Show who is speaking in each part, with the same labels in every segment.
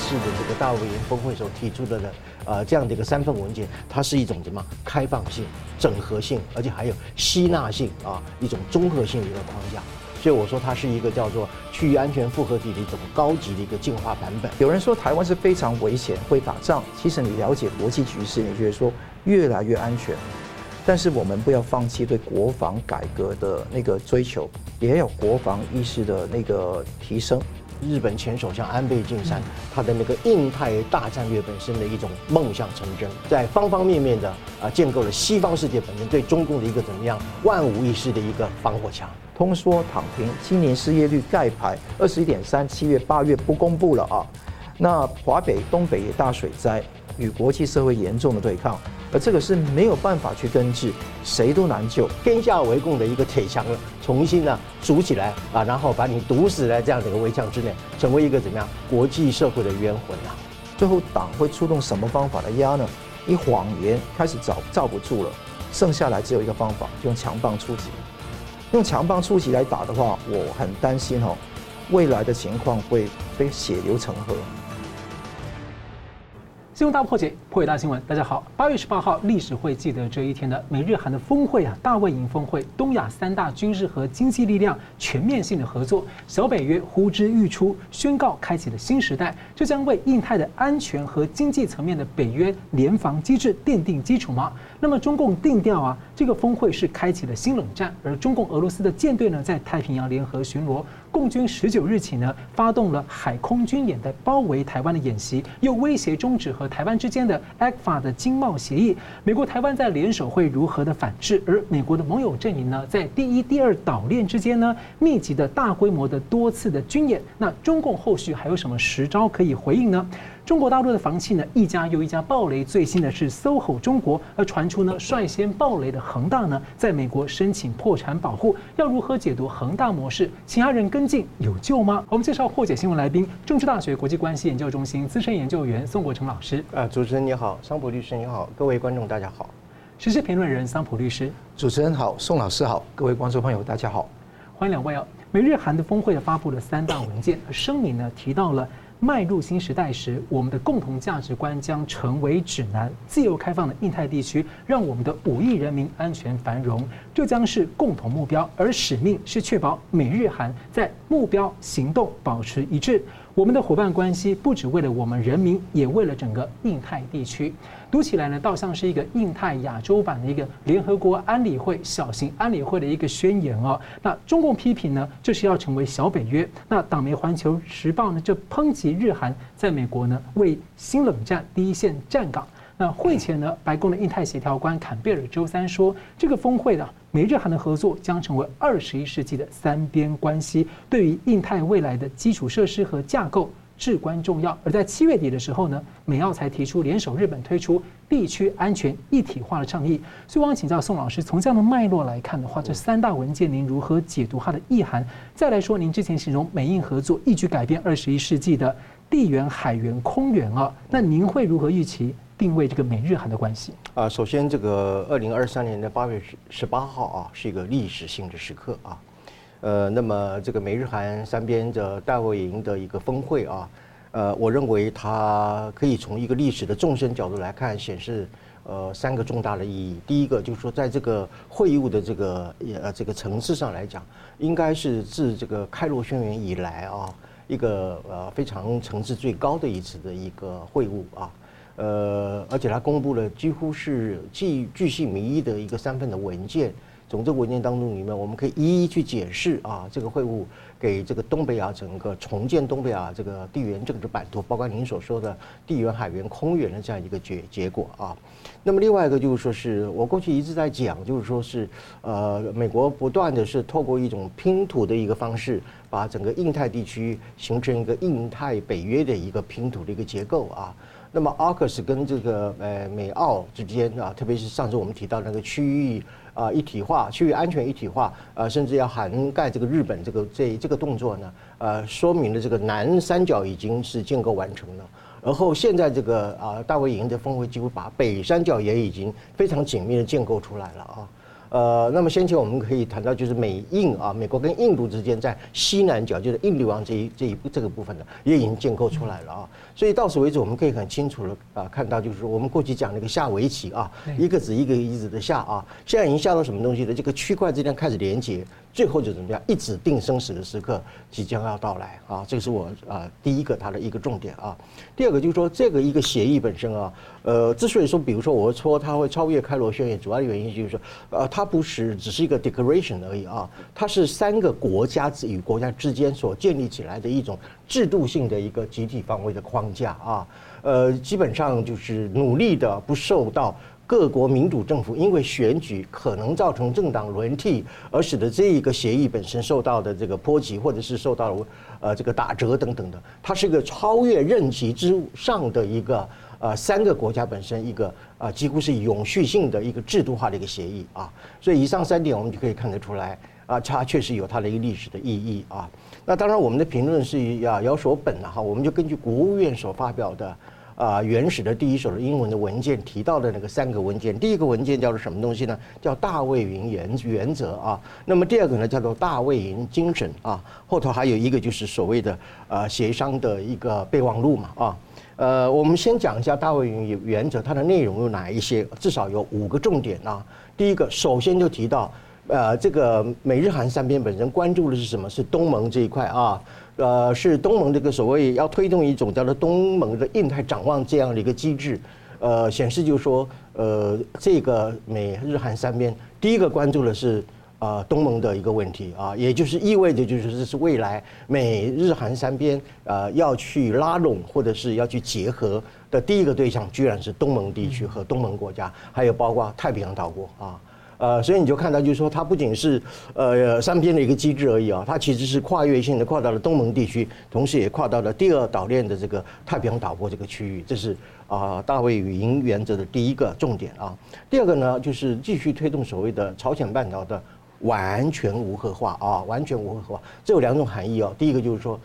Speaker 1: 次的这个大卫营峰会所提出的的呃这样的一个三份文件，它是一种什么开放性、整合性，而且还有吸纳性啊一种综合性的一个框架。所以我说它是一个叫做区域安全复合体的一种高级的一个进化版本。
Speaker 2: 有人说台湾是非常危险，会打仗。其实你了解国际局势，你觉得说越来越安全。但是我们不要放弃对国防改革的那个追求，也要有国防意识的那个提升。
Speaker 1: 日本前首相安倍晋三，他的那个印太大战略本身的一种梦想成真，在方方面面的啊建构了西方世界本身对中共的一个怎么样万无一失的一个防火墙。
Speaker 2: 通缩躺平，青年失业率盖牌二十一点三，七月八月不公布了啊。那华北、东北大水灾，与国际社会严重的对抗，而这个是没有办法去根治，谁都难救。
Speaker 1: 天下为共的一个铁墙了，重新呢筑起来啊，然后把你堵死在这样的一个围墙之内，成为一个怎么样国际社会的冤魂啊。
Speaker 2: 最后党会出动什么方法来压呢？以谎言开始找罩不住了，剩下来只有一个方法，用强棒出击。用强棒出击来打的话，我很担心哦，未来的情况会被血流成河。
Speaker 3: 新闻大破解，破解大新闻。大家好，八月十八号，历史会记得这一天的美日韩的峰会啊，大卫营峰会，东亚三大军事和经济力量全面性的合作，小北约呼之欲出，宣告开启了新时代，这将为印太的安全和经济层面的北约联防机制奠定基础吗？那么中共定调啊，这个峰会是开启了新冷战，而中共俄罗斯的舰队呢，在太平洋联合巡逻。共军十九日起呢，发动了海空军演的包围台湾的演习，又威胁终止和台湾之间的 ECFA 的经贸协议。美国台湾在联手会如何的反制？而美国的盟友阵营呢，在第一、第二岛链之间呢，密集的大规模的多次的军演。那中共后续还有什么实招可以回应呢？中国大陆的房企呢，一家又一家爆雷。最新的是 SOHO 中国，而传出呢，率先爆雷的恒大呢，在美国申请破产保护。要如何解读恒大模式？其他人跟进有救吗？我们介绍破解新闻来宾：政治大学国际关系研究中心资深研究员宋国成老师。
Speaker 1: 呃，主持人你好，桑普律师你好，各位观众大家好。
Speaker 3: 时事评论人桑普律师，
Speaker 2: 主持人好，宋老师好，各位观众朋友大家好，
Speaker 3: 欢迎两位啊。美日韩的峰会呢，发布了三大文件，而声明呢提到了。迈入新时代时，我们的共同价值观将成为指南。自由开放的印太地区，让我们的五亿人民安全繁荣，这将是共同目标。而使命是确保美日韩在目标行动保持一致。我们的伙伴关系不只为了我们人民，也为了整个印太地区。读起来呢，倒像是一个印太亚洲版的一个联合国安理会小型安理会的一个宣言哦。那中共批评呢，这是要成为小北约。那党媒《环球时报》呢，就抨击日韩在美国呢为新冷战第一线站岗。那会前呢，白宫的印太协调官坎贝尔周三说，这个峰会的美日韩的合作将成为二十一世纪的三边关系，对于印太未来的基础设施和架构。至关重要。而在七月底的时候呢，美澳才提出联手日本推出地区安全一体化的倡议。所以，我想请教宋老师，从这样的脉络来看的话，这三大文件您如何解读它的意涵？再来说，您之前形容美印合作一举改变二十一世纪的地缘、海缘、空缘啊，那您会如何预期定位这个美日韩的关系？
Speaker 1: 啊，首先，这个二零二三年的八月十十八号啊，是一个历史性的时刻啊。呃，那么这个美日韩三边的大卫营的一个峰会啊，呃，我认为它可以从一个历史的纵深角度来看，显示呃三个重大的意义。第一个就是说，在这个会晤的这个呃这个层次上来讲，应该是自这个开罗宣言以来啊，一个呃非常层次最高的一次的一个会晤啊，呃，而且它公布了几乎是既巨细靡遗的一个三份的文件。从这个文件当中里面，我们可以一一去解释啊，这个会晤给这个东北亚整个重建东北亚这个地缘政治版图，包括您所说的地缘、海缘、空缘的这样一个结结果啊。那么另外一个就是说，是我过去一直在讲，就是说是呃，美国不断的是透过一种拼图的一个方式，把整个印太地区形成一个印太北约的一个拼图的一个结构啊。那么 AUKUS 跟这个呃美澳之间啊，特别是上次我们提到那个区域。啊，一体化，区域安全一体化，呃，甚至要涵盖这个日本这个这这个动作呢，呃，说明了这个南三角已经是建构完成了。然后现在这个啊大卫营的峰会几乎把北三角也已经非常紧密的建构出来了啊。呃，那么先前我们可以谈到，就是美印啊，美国跟印度之间在西南角，就是印度洋这一这一这个部分呢，也已经建构出来了啊。所以到此为止，我们可以很清楚的啊看到，就是我们过去讲那个下围棋啊，一个子一个一子的下啊，现在已经下到什么东西的？这个区块之间开始连接。最后就怎么样？一指定生死的时刻即将要到来啊！这个是我啊第一个它的一个重点啊。第二个就是说，这个一个协议本身啊，呃，之所以说，比如说我说它会超越开罗宣言，主要的原因就是说，呃，它不是只是一个 declaration 而已啊，它是三个国家与国家之间所建立起来的一种制度性的一个集体防卫的框架啊。呃，基本上就是努力的不受到。各国民主政府因为选举可能造成政党轮替，而使得这一个协议本身受到的这个波及，或者是受到了呃这个打折等等的，它是一个超越任期之上的一个呃三个国家本身一个啊几乎是永续性的一个制度化的一个协议啊。所以以上三点我们就可以看得出来啊，它确实有它的一个历史的意义啊。那当然我们的评论是要有所本的哈，我们就根据国务院所发表的。啊，原始的第一手的英文的文件提到的那个三个文件，第一个文件叫做什么东西呢？叫大卫营原原则啊。那么第二个呢，叫做大卫营精神啊。后头还有一个就是所谓的呃协商的一个备忘录嘛啊。呃，我们先讲一下大卫营原则，它的内容有哪一些？至少有五个重点啊。第一个，首先就提到呃这个美日韩三边本身关注的是什么？是东盟这一块啊。呃，是东盟这个所谓要推动一种叫做东盟的印太展望这样的一个机制，呃，显示就是说，呃，这个美日韩三边第一个关注的是啊东盟的一个问题啊，也就是意味着就是这是未来美日韩三边啊要去拉拢或者是要去结合的第一个对象，居然是东盟地区和东盟国家，还有包括太平洋岛国啊。呃，所以你就看到，就是说，它不仅是呃三边的一个机制而已啊，它其实是跨越性的跨到了东盟地区，同时也跨到了第二岛链的这个太平洋岛国这个区域，这是啊大卫营原则的第一个重点啊。第二个呢，就是继续推动所谓的朝鲜半岛的完全无核化啊，完全无核化，这有两种含义哦。第一个就是说，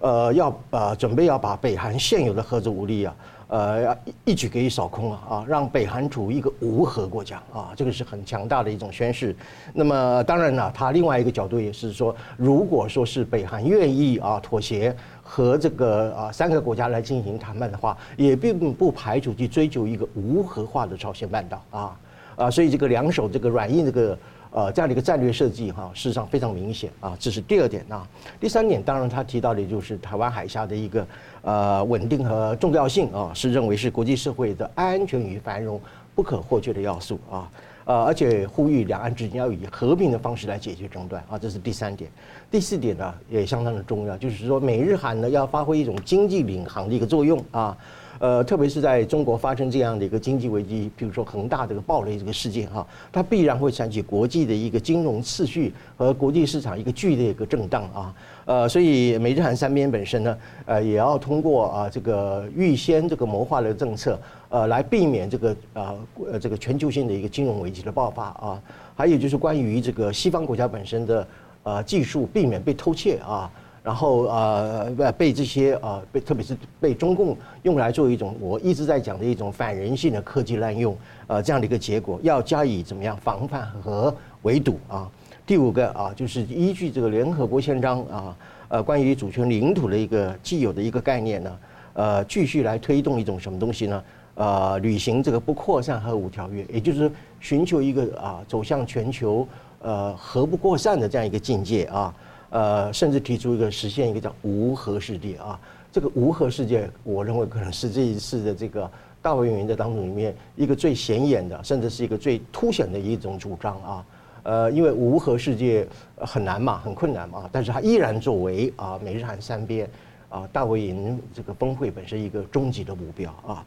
Speaker 1: 呃，要呃准备要把北韩现有的核子武力啊。呃，一举给予扫空啊，啊，让北韩处于一个无核国家啊，这个是很强大的一种宣示。那么当然了，他另外一个角度也是说，如果说是北韩愿意啊妥协和这个啊三个国家来进行谈判的话，也并不排除去追求一个无核化的朝鲜半岛啊啊，所以这个两手这个软硬这个。呃，这样的一个战略设计哈，事实上非常明显啊，这是第二点啊。第三点，当然他提到的就是台湾海峡的一个呃稳定和重要性啊，是认为是国际社会的安全与繁荣不可或缺的要素啊。呃，而且呼吁两岸之间要以和平的方式来解决争端啊，这是第三点。第四点呢，也相当的重要，就是说美日韩呢要发挥一种经济领航的一个作用啊。呃，特别是在中国发生这样的一个经济危机，比如说恒大这个暴雷这个事件哈，它必然会引起国际的一个金融秩序和国际市场一个剧烈一个震荡啊。呃，所以美日韩三边本身呢，呃，也要通过啊这个预先这个谋划的政策，呃，来避免这个啊呃这个全球性的一个金融危机的爆发啊。还有就是关于这个西方国家本身的呃技术，避免被偷窃啊。然后呃被这些呃被特别是被中共用来做一种我一直在讲的一种反人性的科技滥用呃这样的一个结果，要加以怎么样防范和围堵啊？第五个啊，就是依据这个联合国宪章啊呃关于主权领土的一个既有的一个概念呢，呃继续来推动一种什么东西呢？呃履行这个不扩散核武条约，也就是寻求一个啊走向全球呃核不扩散的这样一个境界啊。呃，甚至提出一个实现一个叫无核世界啊，这个无核世界，我认为可能是这一次的这个大卫营的当中里面一个最显眼的，甚至是一个最凸显的一种主张啊。呃，因为无核世界很难嘛，很困难嘛，但是它依然作为啊美日韩三边啊大卫营这个峰会本身一个终极的目标啊。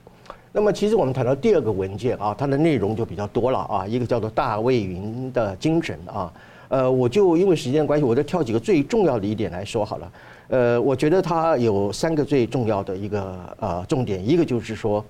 Speaker 1: 那么其实我们谈到第二个文件啊，它的内容就比较多了啊，一个叫做大卫营的精神啊。呃，我就因为时间关系，我就挑几个最重要的一点来说好了。呃，我觉得它有三个最重要的一个呃重点，一个就是说，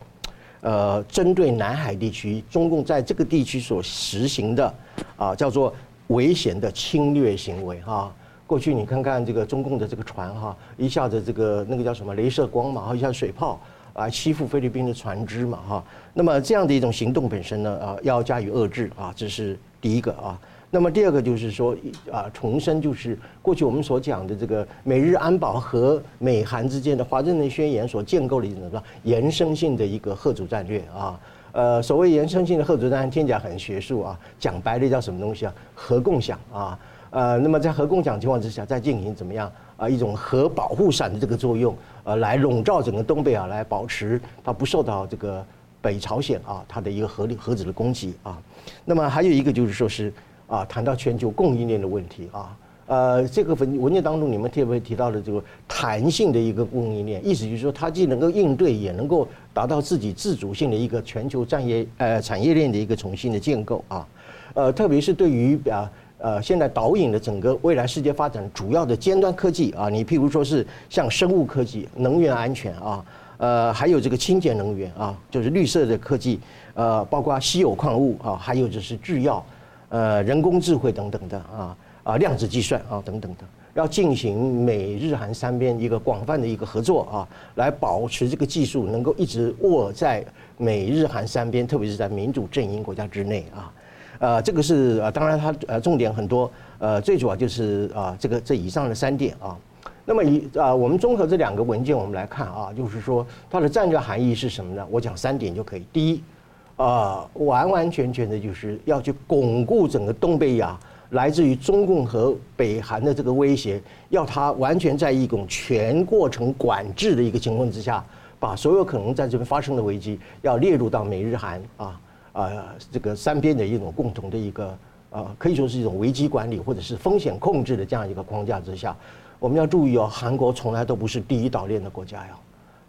Speaker 1: 呃，针对南海地区，中共在这个地区所实行的啊叫做危险的侵略行为哈。过去你看看这个中共的这个船哈，一下子这个那个叫什么镭射光嘛，一下水炮。啊欺负菲律宾的船只嘛哈。那么这样的一种行动本身呢，啊，要加以遏制啊，这是第一个啊。那么第二个就是说啊，重申就是过去我们所讲的这个美日安保和美韩之间的华盛顿宣言所建构的一种什么延伸性的一个吓阻战略啊。呃，所谓延伸性的吓阻战略听起来很学术啊，讲白了叫什么东西啊？核共享啊。呃，那么在核共享情况之下，再进行怎么样啊？一种核保护伞的这个作用，呃，来笼罩整个东北啊，来保持它不受到这个北朝鲜啊它的一个核核子的攻击啊。那么还有一个就是说是啊，谈到全球供应链的问题啊。呃，这个文文件当中你们特别提到的这个弹性的一个供应链，意思就是说它既能够应对，也能够达到自己自主性的一个全球产业呃产业链的一个重新的建构啊。呃，特别是对于啊。呃，现在导引的整个未来世界发展主要的尖端科技啊，你譬如说是像生物科技、能源安全啊，呃，还有这个清洁能源啊，就是绿色的科技，呃，包括稀有矿物啊，还有就是制药，呃，人工智慧等等的啊，啊，量子计算啊等等的，要进行美日韩三边一个广泛的一个合作啊，来保持这个技术能够一直握在美日韩三边，特别是在民主阵营国家之内啊。呃，这个是呃，当然它呃重点很多，呃，最主要就是啊，这个这以上的三点啊。那么以啊，我们综合这两个文件，我们来看啊，就是说它的战略含义是什么呢？我讲三点就可以。第一，啊，完完全全的就是要去巩固整个东北亚来自于中共和北韩的这个威胁，要它完全在一种全过程管制的一个情况之下，把所有可能在这边发生的危机要列入到美日韩啊。啊、这个三边的一种共同的一个呃，可以说是一种危机管理或者是风险控制的这样一个框架之下，我们要注意哦，韩国从来都不是第一岛链的国家呀，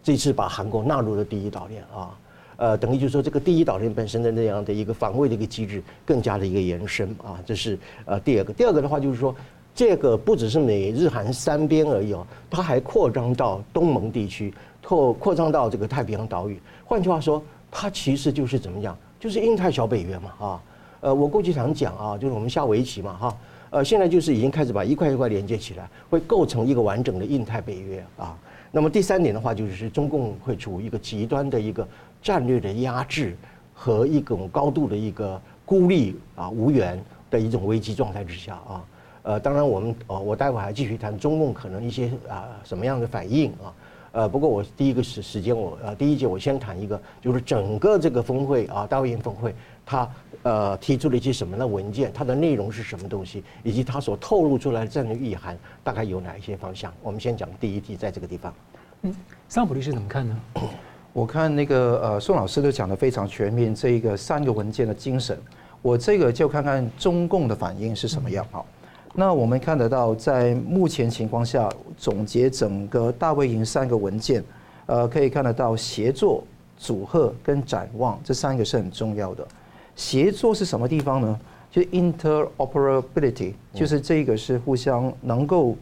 Speaker 1: 这次把韩国纳入了第一岛链啊，呃，等于就是说这个第一岛链本身的那样的一个防卫的一个机制更加的一个延伸啊，这是呃第二个。第二个的话就是说，这个不只是美日韩三边而已哦，它还扩张到东盟地区，扩扩张到这个太平洋岛屿。换句话说，它其实就是怎么样？就是印太小北约嘛，啊，呃，我过去常讲啊，就是我们下围棋嘛，哈，呃，现在就是已经开始把一块一块连接起来，会构成一个完整的印太北约啊。那么第三点的话，就是中共会处于一个极端的一个战略的压制和一种高度的一个孤立啊、无援的一种危机状态之下啊。呃，当然我们呃，我待会还继续谈中共可能一些啊什么样的反应啊。呃，不过我第一个时时间，我呃第一节我先谈一个，就是整个这个峰会啊，大会员峰会，它呃提出了一些什么样的文件，它的内容是什么东西，以及它所透露出来的战略意涵大概有哪一些方向？我们先讲第一题，在这个地方。
Speaker 3: 嗯，桑普律师怎么看呢？
Speaker 2: 我看那个呃宋老师都讲得非常全面，这一个三个文件的精神，我这个就看看中共的反应是什么样好。那我们看得到，在目前情况下，总结整个大卫营三个文件，呃，可以看得到协作、组合跟展望这三个是很重要的。协作是什么地方呢？就是 interoperability，就是这个是互相能够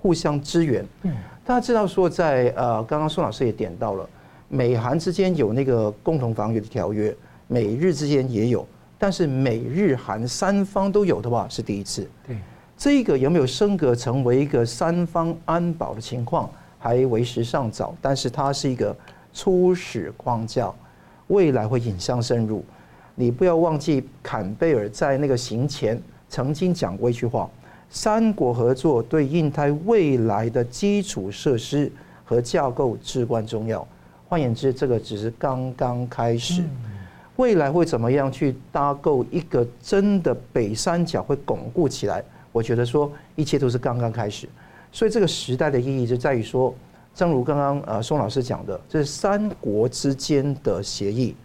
Speaker 2: 互相支援。嗯，大家知道说在呃，刚刚宋老师也点到了，美韩之间有那个共同防御的条约，美日之间也有，但是美日韩三方都有的话是第一次。对。这个有没有升格成为一个三方安保的情况，还为时尚早。但是它是一个初始框架，未来会引向深入。你不要忘记，坎贝尔在那个行前曾经讲过一句话：三国合作对印太未来的基础设施和架构至关重要。换言之，这个只是刚刚开始，未来会怎么样去搭构一个真的北三角会巩固起来？我觉得说一切都是刚刚开始，所以这个时代的意义就在于说，正如刚刚呃宋老师讲的，这是三国之间的协议，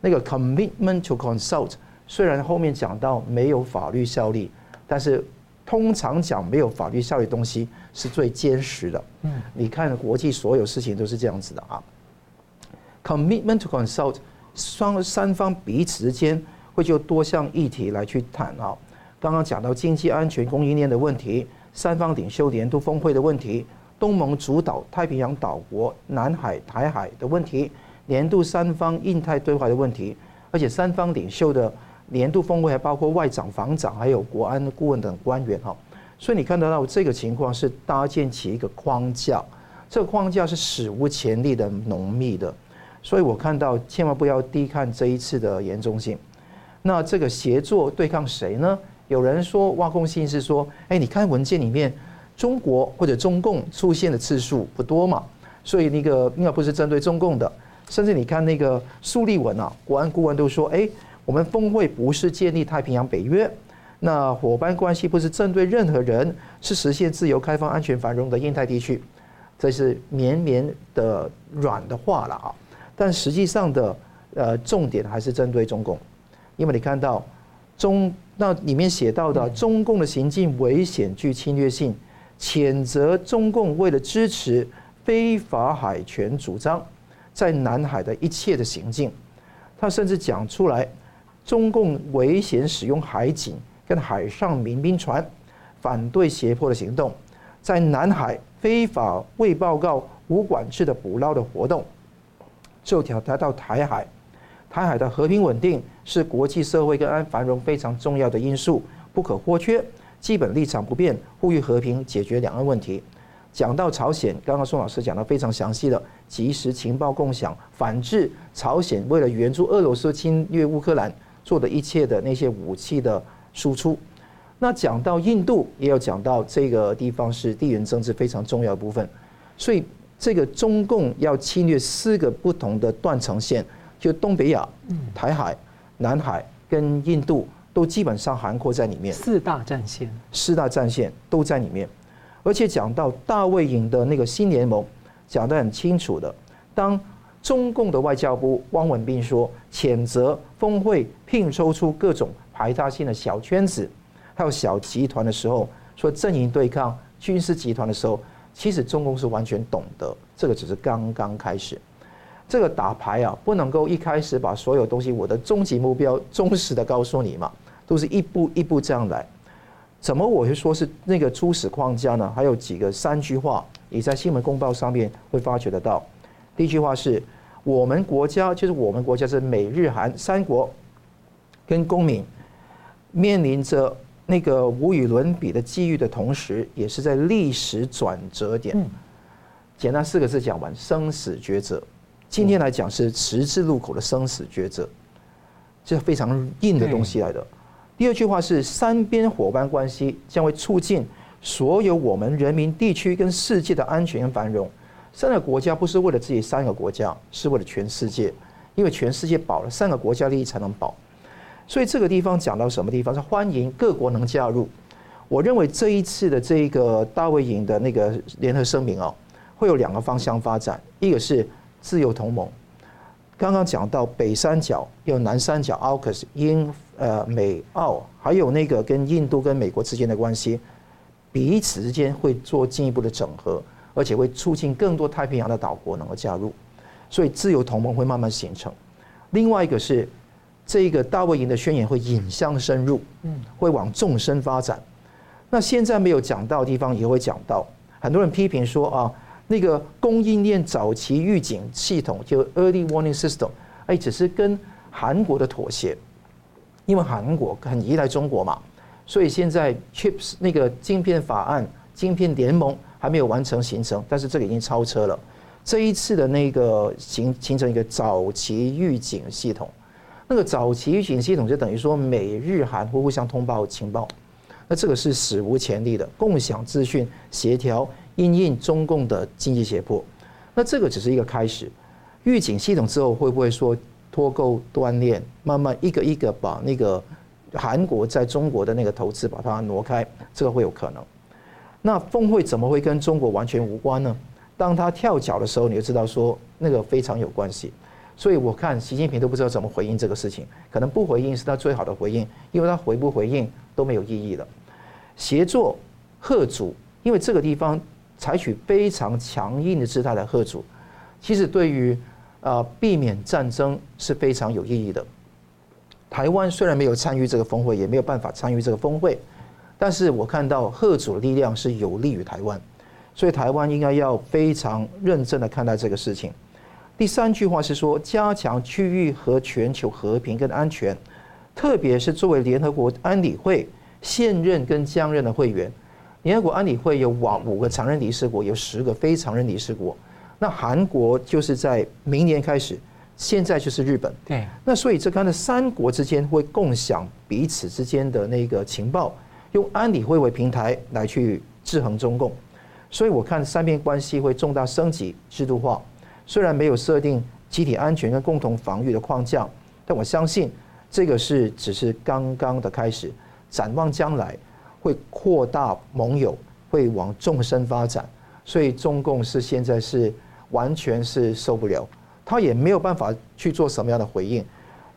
Speaker 2: 那个 commitment to consult，虽然后面讲到没有法律效力，但是通常讲没有法律效力的东西是最坚实的。嗯，你看国际所有事情都是这样子的啊。Commitment to consult，双三方彼此之间会就多项议题来去谈啊。刚刚讲到经济安全供应链的问题，三方领袖年度峰会的问题，东盟主导太平洋岛国南海、台海的问题，年度三方印太对话的问题，而且三方领袖的年度峰会还包括外长、防长，还有国安顾问等官员哈。所以你看得到这个情况是搭建起一个框架，这个框架是史无前例的浓密的。所以我看到千万不要低看这一次的严重性。那这个协作对抗谁呢？有人说挖空心思说，哎，你看文件里面，中国或者中共出现的次数不多嘛，所以那个应该不是针对中共的。甚至你看那个苏立文啊，国安顾问都说，哎，我们峰会不是建立太平洋北约，那伙伴关系不是针对任何人，是实现自由、开放、安全、繁荣的印太地区，这是绵绵的软的话了啊。但实际上的呃重点还是针对中共，因为你看到中那里面写到的中共的行径危险具侵略性，谴责中共为了支持非法海权主张。在南海的一切的行径，他甚至讲出来，中共危险使用海警跟海上民兵船，反对胁迫的行动，在南海非法未报告、无管制的捕捞的活动，就挑达到台海，台海的和平稳定是国际社会跟安繁荣非常重要的因素，不可或缺，基本立场不变，呼吁和平解决两岸问题。讲到朝鲜，刚刚宋老师讲的非常详细的，即时情报共享，反制朝鲜为了援助俄罗斯侵略乌克兰做的一切的那些武器的输出。那讲到印度，也有讲到这个地方是地缘政治非常重要的部分。所以这个中共要侵略四个不同的断层线，就东北亚、台海、南海跟印度，都基本上涵括在里面。
Speaker 3: 四大战线，
Speaker 2: 四大战线都在里面。而且讲到大卫营的那个新联盟，讲得很清楚的。当中共的外交部汪文斌说谴责峰会拼凑出各种排他性的小圈子，还有小集团的时候，说阵营对抗军事集团的时候，其实中共是完全懂得，这个只是刚刚开始。这个打牌啊，不能够一开始把所有东西，我的终极目标忠实的告诉你嘛，都是一步一步这样来。怎么我会说是那个初始框架呢？还有几个三句话，你在新闻公报上面会发觉得到。第一句话是我们国家，就是我们国家是美日韩三国跟公民面临着那个无与伦比的机遇的同时，也是在历史转折点。简单四个字讲完，生死抉择。今天来讲是十字路口的生死抉择，这是非常硬的东西来的。第二句话是三边伙伴关系将会促进所有我们人民、地区跟世界的安全跟繁荣。三个国家不是为了自己三个国家，是为了全世界，因为全世界保了，三个国家利益才能保。所以这个地方讲到什么地方是欢迎各国能加入。我认为这一次的这个大卫营的那个联合声明啊，会有两个方向发展，一个是自由同盟。刚刚讲到北三角有南三角，AUKUS 英。呃，美澳还有那个跟印度跟美国之间的关系，彼此之间会做进一步的整合，而且会促进更多太平洋的岛国能够加入，所以自由同盟会慢慢形成。另外一个是这个大卫营的宣言会引向深入，嗯，会往纵深发展。那现在没有讲到的地方也会讲到，很多人批评说啊，那个供应链早期预警系统就 Early Warning System，哎，只是跟韩国的妥协。因为韩国很依赖中国嘛，所以现在 Chips 那个晶片法案、晶片联盟还没有完成形成，但是这个已经超车了。这一次的那个形形成一个早期预警系统，那个早期预警系统就等于说美日韩会互相通报情报，那这个是史无前例的共享资讯、协调因应中共的经济胁迫。那这个只是一个开始，预警系统之后会不会说？脱钩断链，慢慢一个一个把那个韩国在中国的那个投资把它挪开，这个会有可能。那峰会怎么会跟中国完全无关呢？当他跳脚的时候，你就知道说那个非常有关系。所以我看习近平都不知道怎么回应这个事情，可能不回应是他最好的回应，因为他回不回应都没有意义了。协作贺主，因为这个地方采取非常强硬的姿态来贺主，其实对于。啊，避免战争是非常有意义的。台湾虽然没有参与这个峰会，也没有办法参与这个峰会，但是我看到贺主的力量是有利于台湾，所以台湾应该要非常认真的看待这个事情。第三句话是说，加强区域和全球和平跟安全，特别是作为联合国安理会现任跟将任的会员，联合国安理会有五五个常任理事国，有十个非常任理事国。那韩国就是在明年开始现在就是日本。
Speaker 3: 对，
Speaker 2: 那所以这看的三国之间会共享彼此之间的那个情报，用安理会为平台来去制衡中共。所以我看三边关系会重大升级、制度化。虽然没有设定集体安全跟共同防御的框架，但我相信这个是只是刚刚的开始。展望将来，会扩大盟友，会往纵深发展。所以中共是现在是完全是受不了，他也没有办法去做什么样的回应。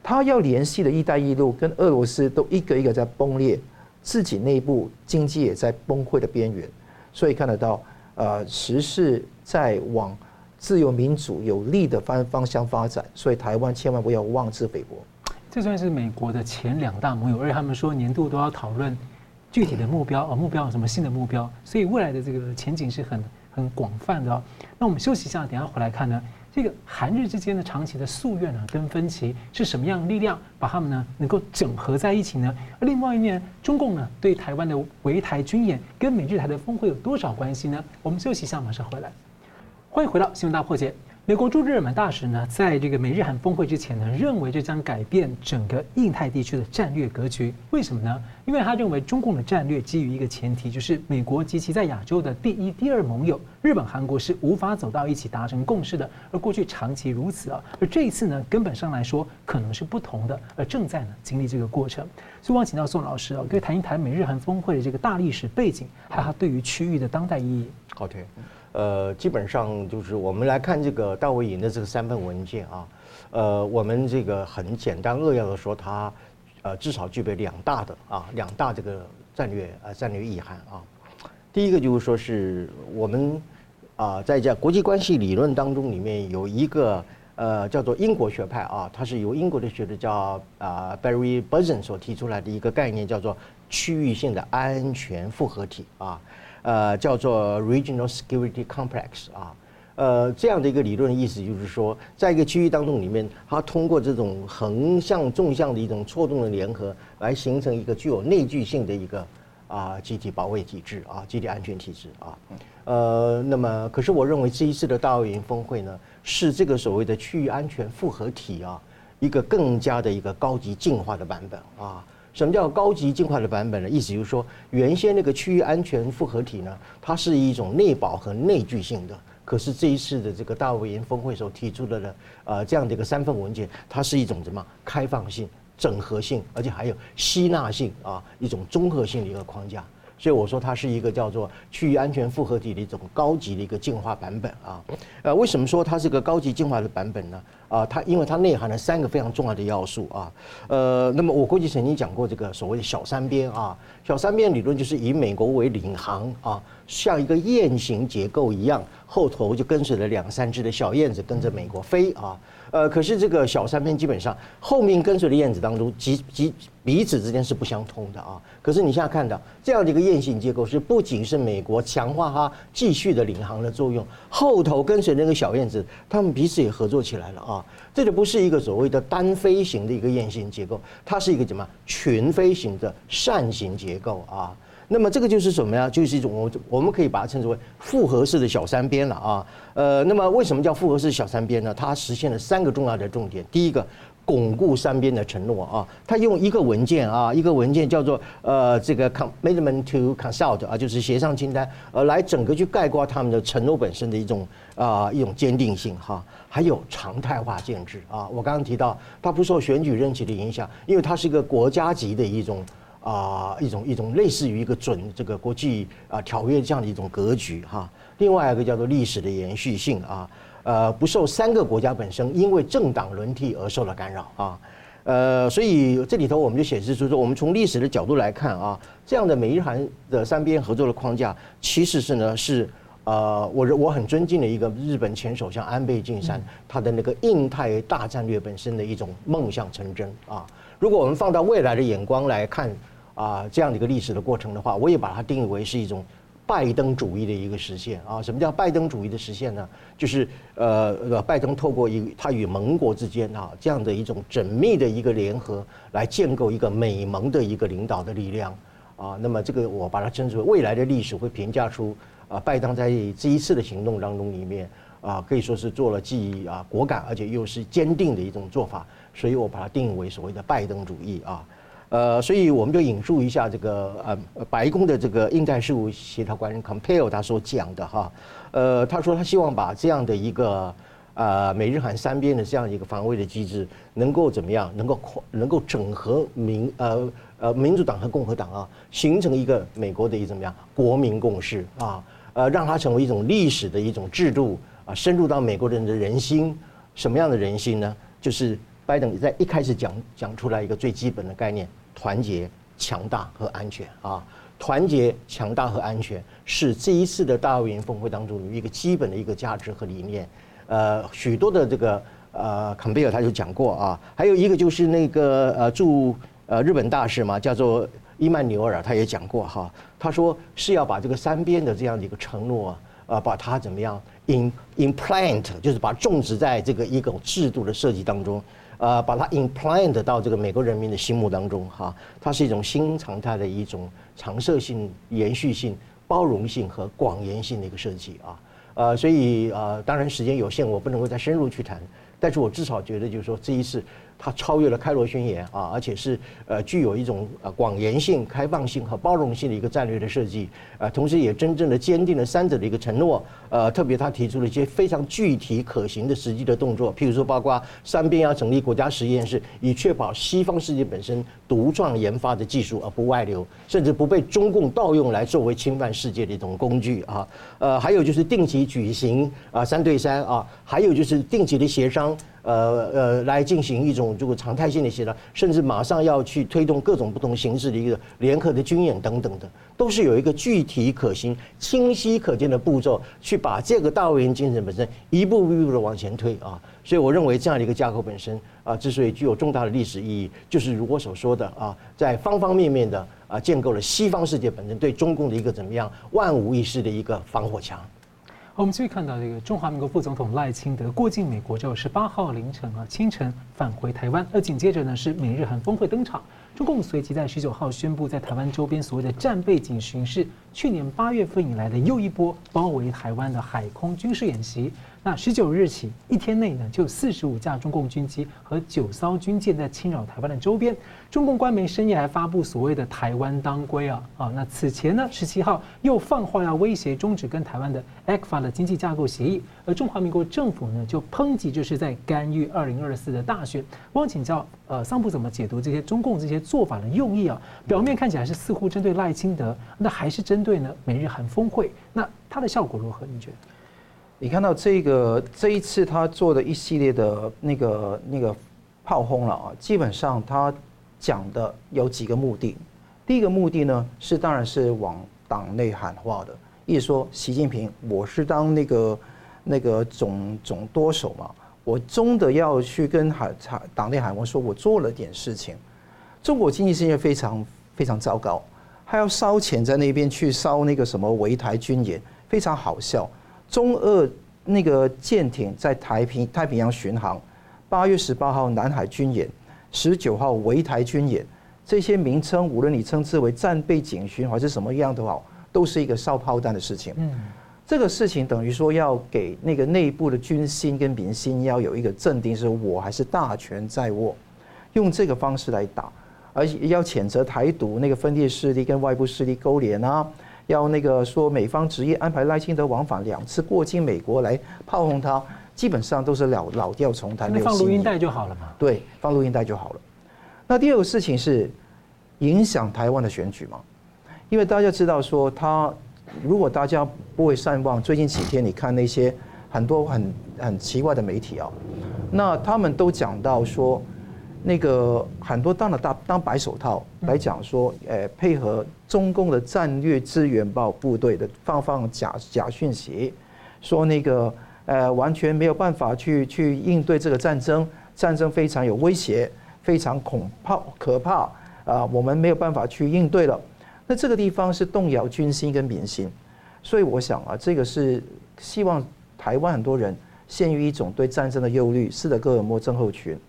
Speaker 2: 他要联系的“一带一路”跟俄罗斯都一个一个在崩裂，自己内部经济也在崩溃的边缘。所以看得到，呃，时势在往自由民主有利的方方向发展，所以台湾千万不要妄自菲薄。
Speaker 3: 这算是美国的前两大盟友，而且他们说年度都要讨论具体的目标，哦，目标有什么新的目标，所以未来的这个前景是很很广泛的。哦那我们休息一下，等下回来看呢，这个韩日之间的长期的夙愿呢，跟分歧是什么样力量把他们呢能够整合在一起呢？而另外一面，中共呢对台湾的围台军演跟美日台的峰会有多少关系呢？我们休息一下，马上回来。欢迎回到新闻大破解。美国驻日本大使呢，在这个美日韩峰会之前呢，认为这将改变整个印太地区的战略格局。为什么呢？因为他认为中共的战略基于一个前提，就是美国及其在亚洲的第一、第二盟友日本、韩国是无法走到一起达成共识的，而过去长期如此啊。而这一次呢，根本上来说可能是不同的，而正在呢经历这个过程。所以，我请到宋老师啊，可以谈一谈美日韩峰会的这个大历史背景，还有它对于区域的当代意义。
Speaker 1: 好的。呃，基本上就是我们来看这个大卫营的这个三份文件啊，呃，我们这个很简单扼要的说，它呃至少具备两大的啊两大这个战略呃战略意涵啊。第一个就是说是我们啊在这国际关系理论当中里面有一个呃叫做英国学派啊，它是由英国的学者叫啊 Barry Boson 所提出来的一个概念，叫做区域性的安全复合体啊。呃，叫做 Regional Security Complex 啊，呃，这样的一个理论的意思就是说，在一个区域当中里面，它通过这种横向、纵向的一种错动的联合，来形成一个具有内聚性的一个啊集体保卫体制啊，集体安全体制啊。呃，那么，可是我认为这一次的大卫营峰会呢，是这个所谓的区域安全复合体啊，一个更加的一个高级进化的版本啊。什么叫高级进化的版本呢？意思就是说，原先那个区域安全复合体呢，它是一种内保和内聚性的。可是这一次的这个大围岩峰会所提出的呢，呃，这样的一个三份文件，它是一种什么开放性、整合性，而且还有吸纳性啊，一种综合性的一个框架。所以我说它是一个叫做区域安全复合体的一种高级的一个进化版本啊。呃，为什么说它是个高级进化的版本呢？啊，它因为它内含了三个非常重要的要素啊。呃，那么我过去曾经讲过这个所谓的小三边啊，小三边理论就是以美国为领航啊，像一个雁形结构一样，后头就跟随了两三只的小燕子跟着美国飞啊。呃，可是这个小三边基本上后面跟随的燕子当中，几几彼此之间是不相通的啊。可是你现在看到这样的一个雁形结构，是不仅是美国强化它继续的领航的作用，后头跟随那个小燕子，他们彼此也合作起来了啊。这就不是一个所谓的单飞型的一个雁形结构，它是一个什么群飞型的扇形结构啊。那么这个就是什么呀？就是一种我我们可以把它称之为复合式的小三边了啊。呃，那么为什么叫复合式小三边呢？它实现了三个重要的重点。第一个，巩固三边的承诺啊。它用一个文件啊，一个文件叫做呃这个 Commitment to Consult 啊，就是协商清单，呃，来整个去概括他们的承诺本身的一种啊一种坚定性哈。还有常态化建制啊。我刚刚提到它不受选举任期的影响，因为它是一个国家级的一种。啊，一种一种类似于一个准这个国际啊条约这样的一种格局哈。另外一个叫做历史的延续性啊，呃，不受三个国家本身因为政党轮替而受到干扰啊。呃，所以这里头我们就显示出说，我们从历史的角度来看啊，这样的美日韩的三边合作的框架，其实是呢是呃，我我很尊敬的一个日本前首相安倍晋三他的那个印太大战略本身的一种梦想成真啊。如果我们放到未来的眼光来看。啊，这样的一个历史的过程的话，我也把它定义为是一种拜登主义的一个实现啊。什么叫拜登主义的实现呢？就是呃，拜登透过与他与盟国之间啊这样的一种缜密的一个联合，来建构一个美盟的一个领导的力量啊。那么这个我把它称之为未来的历史会评价出啊，拜登在这一次的行动当中里面啊，可以说是做了既啊果敢而且又是坚定的一种做法，所以我把它定义为所谓的拜登主义啊。呃，所以我们就引述一下这个呃白宫的这个印太事务协调官 Compeo 他所讲的哈，呃，他说他希望把这样的一个呃美日韩三边的这样一个防卫的机制能够怎么样，能够能够整合民呃呃民主党和共和党啊，形成一个美国的一怎么样国民共识啊，呃，让它成为一种历史的一种制度啊，深入到美国人的人心。什么样的人心呢？就是拜登在一开始讲讲出来一个最基本的概念。团结、强大和安全啊！团结、强大和安全是这一次的大卫营峰会当中一个基本的一个价值和理念。呃，许多的这个呃，坎贝尔他就讲过啊。还有一个就是那个呃驻呃日本大使嘛，叫做伊曼纽尔，他也讲过哈。他说是要把这个三边的这样的一个承诺啊，呃，把它怎么样 in implant，就是把种植在这个一种制度的设计当中。呃，把它 implant 到这个美国人民的心目当中哈，它是一种新常态的一种常设性、延续性、包容性和广延性的一个设计啊，呃，所以呃，当然时间有限，我不能够再深入去谈，但是我至少觉得就是说这一次。它超越了开罗宣言啊，而且是呃具有一种呃广延性、开放性和包容性的一个战略的设计，呃，同时也真正的坚定了三者的一个承诺。呃，特别他提出了一些非常具体可行的实际的动作，譬如说，包括三边要成立国家实验室，以确保西方世界本身独创研发的技术而不外流，甚至不被中共盗用来作为侵犯世界的一种工具啊。呃，还有就是定期举行啊三对三啊，还有就是定期的协商。呃呃，来进行一种这个常态性的协调，甚至马上要去推动各种不同形式的一个联合的军演等等的，都是有一个具体可行、清晰可见的步骤，去把这个大卫营精神本身一步一步的往前推啊。所以我认为这样的一个架构本身啊，之所以具有重大的历史意义，就是如我所说的啊，在方方面面的啊，建构了西方世界本身对中共的一个怎么样万无一失的一个防火墙。
Speaker 3: 我们继续看到这个中华民国副总统赖清德过境美国之后，十八号凌晨啊清晨返回台湾，而紧接着呢是美日韩峰会登场。中共随即在十九号宣布，在台湾周边所谓的战备警巡视，去年八月份以来的又一波包围台湾的海空军事演习。那十九日起一天内呢，就四十五架中共军机和九艘军舰在侵扰台湾的周边。中共官媒深夜还发布所谓的“台湾当归”啊啊！那此前呢，十七号又放话要威胁终止跟台湾的 ECFA 的经济架构协议，而中华民国政府呢就抨击这是在干预二零二四的大选。我想请教呃桑普怎么解读这些中共这些做法的用意啊？表面看起来是似乎针对赖清德，那还是针对呢美日韩峰会？那它的效果如何？你觉得？
Speaker 2: 你看到这个这一次他做的一系列的那个那个炮轰了啊，基本上他讲的有几个目的。第一个目的呢是当然是往党内喊话的，意思说习近平我是当那个那个总总舵手嘛，我真的要去跟海党内喊话，说我做了点事情。中国经济现在非常非常糟糕，还要烧钱在那边去烧那个什么围台军演，非常好笑。中俄那个舰艇在太平太平洋巡航，八月十八号南海军演，十九号围台军演，这些名称无论你称之为战备警巡还是什么样都好，都是一个烧炮弹的事情。嗯，这个事情等于说要给那个内部的军心跟民心要有一个镇定，是我还是大权在握，用这个方式来打，而且要谴责台独那个分裂势力跟外部势力勾连啊。要那个说美方执意安排赖清德往返两次过境美国来炮轰他，基本上都是老老调重弹。
Speaker 3: 那放录音带就好了嘛？
Speaker 2: 对，放录音带就好了。那第二个事情是影响台湾的选举嘛？因为大家知道说他，如果大家不会善忘，最近几天你看那些很多很很奇怪的媒体啊，那他们都讲到说。那个很多当了大当白手套来讲说，呃，配合中共的战略资源报部队的放放假假讯息，说那个呃完全没有办法去去应对这个战争，战争非常有威胁，非常恐怕可怕啊，我们没有办法去应对了。那这个地方是动摇军心跟民心，所以我想啊，这个是希望台湾很多人陷于一种对战争的忧虑，斯德哥尔摩症候群。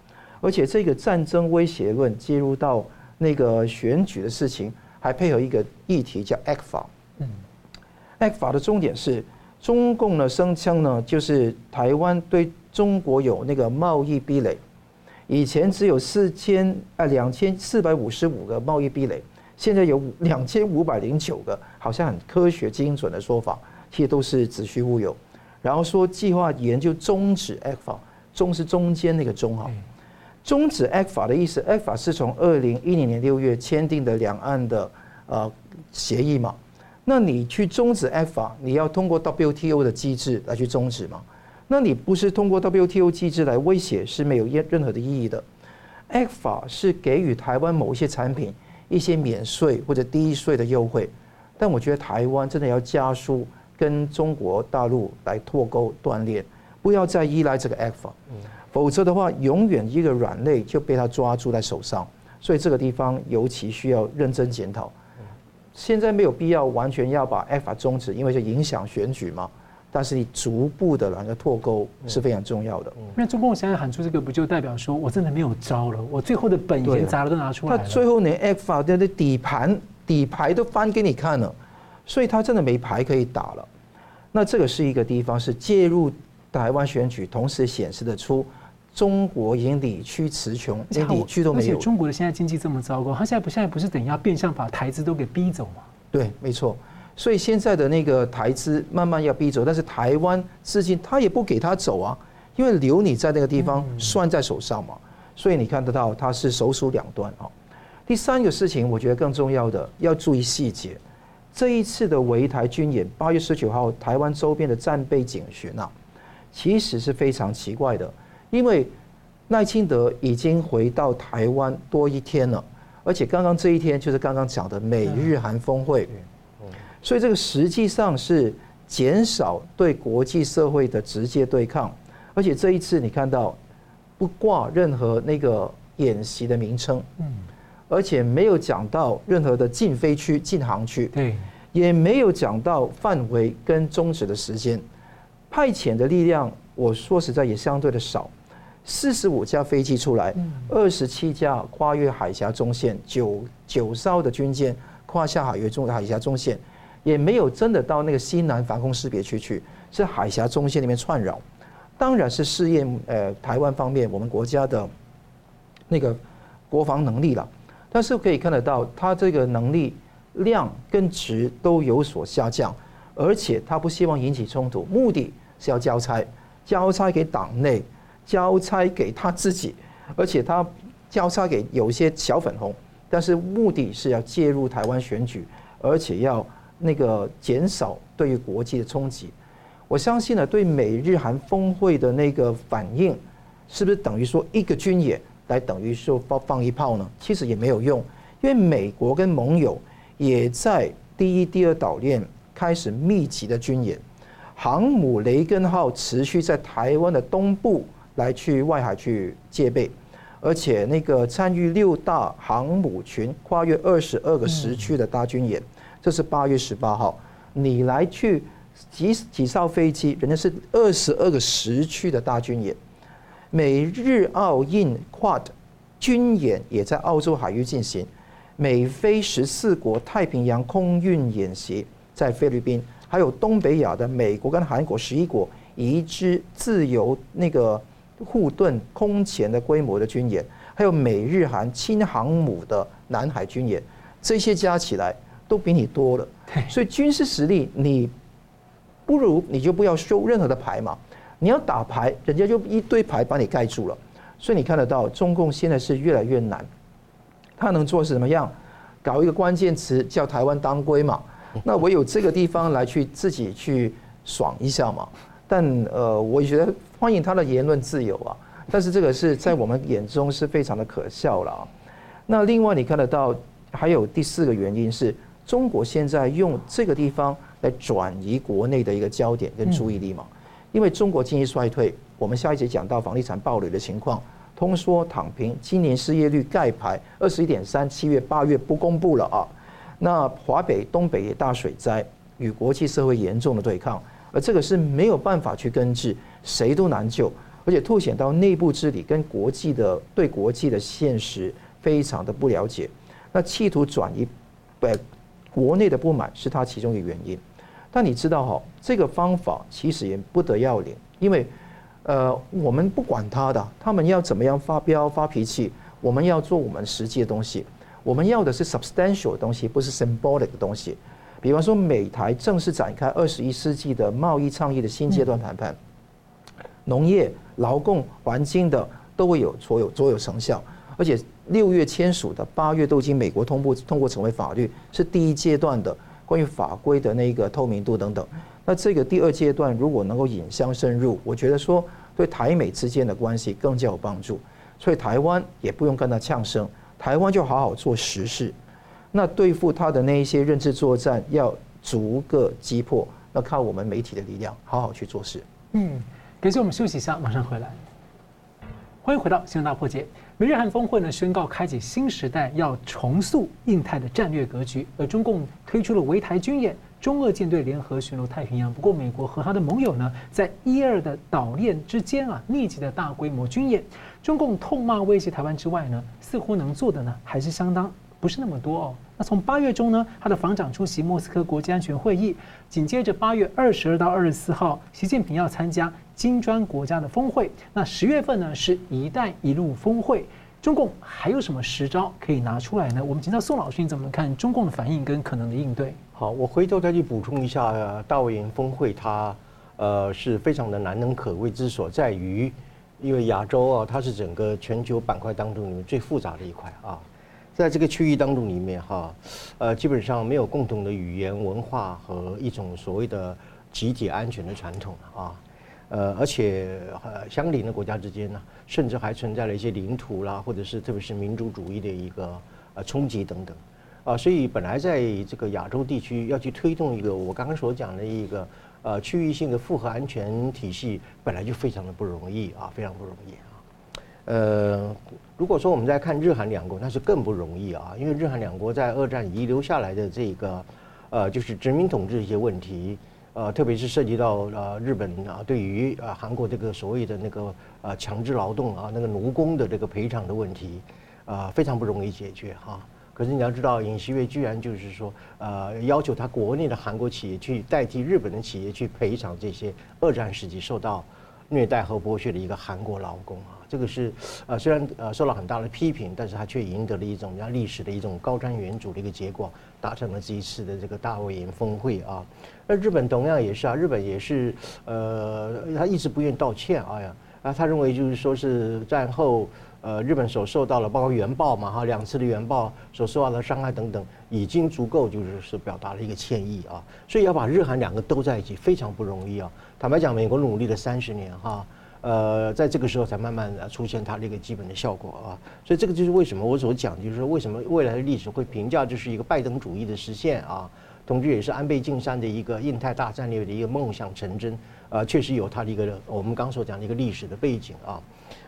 Speaker 2: 而且这个战争威胁论介入到那个选举的事情，还配合一个议题叫 ECFA。嗯，ECFA 的重点是中共呢声称呢，就是台湾对中国有那个贸易壁垒，以前只有四千啊两千四百五十五个贸易壁垒，现在有两千五百零九个，好像很科学精准的说法，其实都是子虚乌有。然后说计划研究终止 “act 法中是中间那个中哈，终止 ECFA 的意思，ECFA 是从二零一零年六月签订的两岸的呃协议嘛。那你去终止 ECFA，你要通过 WTO 的机制来去终止嘛？那你不是通过 WTO 机制来威胁，是没有任何的意义的。ECFA 是给予台湾某一些产品一些免税或者低税的优惠，但我觉得台湾真的要加速跟中国大陆来脱钩断裂，不要再依赖这个 ECFA，否则的话，永远一个软肋就被他抓住在手上。所以这个地方尤其需要认真检讨。现在没有必要完全要把 ECFA 终止，因为就影响选举嘛。但是你逐步的那个脱钩是非常重要的。
Speaker 3: 那中共现在喊出这个，不就代表说我真的没有招了？我最后的本钱砸了都拿出来了。
Speaker 2: 他最后连 ECFA 的底盘底牌都翻给你看了，所以他真的没牌可以打了。那这个是一个地方是介入台湾选举，同时显示得出。中国已经理屈词穷，连理屈都没有。
Speaker 3: 而且中国的现在经济这么糟糕，他现在不现在不是等于要变相把台资都给逼走吗？
Speaker 2: 对，没错。所以现在的那个台资慢慢要逼走，但是台湾资金他也不给他走啊，因为留你在那个地方算在手上嘛。所以你看得到他是首鼠两端啊。第三个事情，我觉得更重要的要注意细节。这一次的围台军演，八月十九号台湾周边的战备警巡啊，其实是非常奇怪的。因为赖清德已经回到台湾多一天了，而且刚刚这一天就是刚刚讲的美日韩峰会，所以这个实际上是减少对国际社会的直接对抗，而且这一次你看到不挂任何那个演习的名称，而且没有讲到任何的禁飞区、禁航区，对，也没有讲到范围跟终止的时间，派遣的力量，我说实在也相对的少。四十五架飞机出来，二十七架跨越海峡中线，九九艘的军舰跨下海越中海峡中线，也没有真的到那个西南防空识别区去，是海峡中线那边串扰，当然是试验呃台湾方面我们国家的那个国防能力了，但是可以看得到，它这个能力量跟值都有所下降，而且它不希望引起冲突，目的是要交差，交差给党内。交差给他自己，而且他交差给有些小粉红，但是目的是要介入台湾选举，而且要那个减少对于国际的冲击。我相信呢，对美日韩峰会的那个反应，是不是等于说一个军演来等于说放放一炮呢？其实也没有用，因为美国跟盟友也在第一、第二岛链开始密集的军演，航母雷根号持续在台湾的东部。来去外海去戒备，而且那个参与六大航母群跨越二十二个时区的大军演，这是八月十八号。你来去几几艘飞机，人家是二十二个时区的大军演。美日澳印 Quad 军演也在澳洲海域进行，美菲十四国太平洋空运演习在菲律宾，还有东北亚的美国跟韩国十一国移支自由那个。护盾空前的规模的军演，还有美日韩轻航母的南海军演，这些加起来都比你多了。所以军事实力，你不如你就不要收任何的牌嘛。你要打牌，人家就一堆牌把你盖住了。所以你看得到，中共现在是越来越难。他能做是什么样？搞一个关键词叫台湾当归嘛。那我有这个地方来去自己去爽一下嘛。但呃，我觉得。欢迎他的言论自由啊，但是这个是在我们眼中是非常的可笑了啊。那另外你看得到，还有第四个原因是中国现在用这个地方来转移国内的一个焦点跟注意力嘛。因为中国经济衰退，我们下一节讲到房地产暴雷的情况，通缩躺平，今年失业率盖牌二十一点三，七月八月不公布了啊。那华北、东北也大水灾，与国际社会严重的对抗，而这个是没有办法去根治。谁都难救，而且凸显到内部治理跟国际的对国际的现实非常的不了解，那企图转移，呃，国内的不满是他其中一个原因。但你知道哈，这个方法其实也不得要领，因为呃，我们不管他的，他们要怎么样发飙发脾气，我们要做我们实际的东西。我们要的是 substantial 的东西，不是 symbolic 的东西。比方说，美台正式展开二十一世纪的贸易倡议的新阶段谈判，农业、劳工、环境的都会有所有所有成效，而且六月签署的，八月都已经美国通过通过成为法律，是第一阶段的关于法规的那个透明度等等。那这个第二阶段如果能够引向深入，我觉得说对台美之间的关系更加有帮助。所以台湾也不用跟他呛声。台湾就好好做实事，那对付他的那一些认知作战要逐个击破，那靠我们媒体的力量，好好去做事。
Speaker 3: 嗯，感谢我们休息一下，马上回来。欢迎回到《新闻大破解》。美日韩峰会呢宣告开启新时代，要重塑印太的战略格局，而中共推出了围台军演。中俄舰队联合巡逻太平洋，不过美国和他的盟友呢，在一二的岛链之间啊，密集的大规模军演。中共痛骂威胁台湾之外呢，似乎能做的呢，还是相当不是那么多哦。那从八月中呢，他的防长出席莫斯科国际安全会议，紧接着八月二十二到二十四号，习近平要参加金砖国家的峰会。那十月份呢，是一带一路峰会。中共还有什么实招可以拿出来呢？我们请教宋老师，你怎么看中共的反应跟可能的应对？
Speaker 1: 好，我回头再去补充一下，大卫营峰会它呃是非常的难能可贵之所在于，因为亚洲啊，它是整个全球板块当中里面最复杂的一块啊，在这个区域当中里面哈，呃，基本上没有共同的语言文化和一种所谓的集体安全的传统啊。呃，而且呃，相邻的国家之间呢，甚至还存在了一些领土啦，或者是特别是民族主义的一个呃冲击等等，啊，所以本来在这个亚洲地区要去推动一个我刚刚所讲的一个呃区域性的复合安全体系，本来就非常的不容易啊，非常不容易。呃，如果说我们在看日韩两国，那是更不容易啊，因为日韩两国在二战遗留下来的这个呃，就是殖民统治一些问题。呃，特别是涉及到呃日本啊，对于啊韩国这个所谓的那个呃强制劳动啊，那个奴工的这个赔偿的问题，啊非常不容易解决哈。可是你要知道，尹锡悦居然就是说，呃要求他国内的韩国企业去代替日本的企业去赔偿这些二战时期受到虐待和剥削的一个韩国劳工啊。这个是呃虽然呃受了很大的批评，但是他却赢得了一种像历史的一种高瞻远瞩的一个结果，达成了这一次的这个大卫营峰会啊。那日本同样也是啊，日本也是呃他一直不愿意道歉，哎呀啊他认为就是说是战后呃日本所受到了包括原爆嘛哈两次的原爆所受到的伤害等等，已经足够就是是表达了一个歉意啊。所以要把日韩两个都在一起非常不容易啊。坦白讲，美国努力了三十年哈。呃，在这个时候才慢慢的出现它的一个基本的效果啊，所以这个就是为什么我所讲，就是说为什么未来的历史会评价这是一个拜登主义的实现啊，同时也是安倍晋三的一个印太大战略的一个梦想成真，呃，确实有它的一个我们刚所讲的一个历史的背景啊，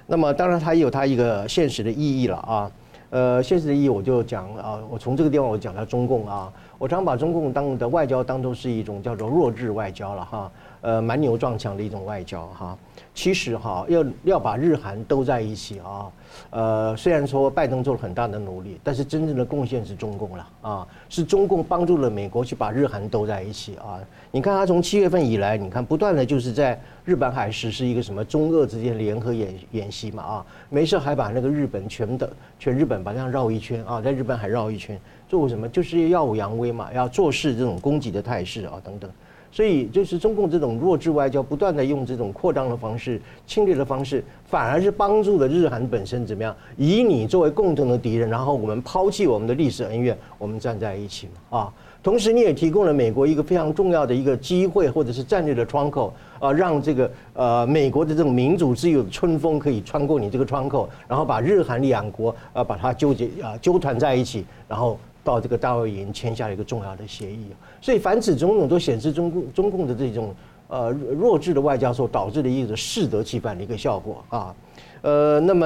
Speaker 1: 那么当然它也有它一个现实的意义了啊，呃，现实的意义我就讲啊，我从这个地方我讲到中共啊，我常把中共当的外交当做是一种叫做弱智外交了哈，呃，蛮牛撞墙的一种外交哈。其实哈，要要把日韩都在一起啊，呃，虽然说拜登做了很大的努力，但是真正的贡献是中共了啊，是中共帮助了美国去把日韩都在一起啊。你看他从七月份以来，你看不断的就是在日本海实施一个什么中俄之间联合演演习嘛啊，没事还把那个日本全的全日本把这样绕一圈啊，在日本海绕一圈，做什么？就是耀武扬威嘛，要做事这种攻击的态势啊等等。所以就是中共这种弱智外交，不断的用这种扩张的方式、侵略的方式，反而是帮助了日韩本身怎么样？以你作为共同的敌人，然后我们抛弃我们的历史恩怨，我们站在一起嘛啊！同时你也提供了美国一个非常重要的一个机会，或者是战略的窗口啊，让这个呃美国的这种民主自由的春风可以穿过你这个窗口，然后把日韩两国啊把它纠结啊纠团在一起，然后。到这个大卫营签下了一个重要的协议，所以凡此种种都显示中共中共的这种呃弱智的外交所导致的一个适得其反的一个效果啊，呃，那么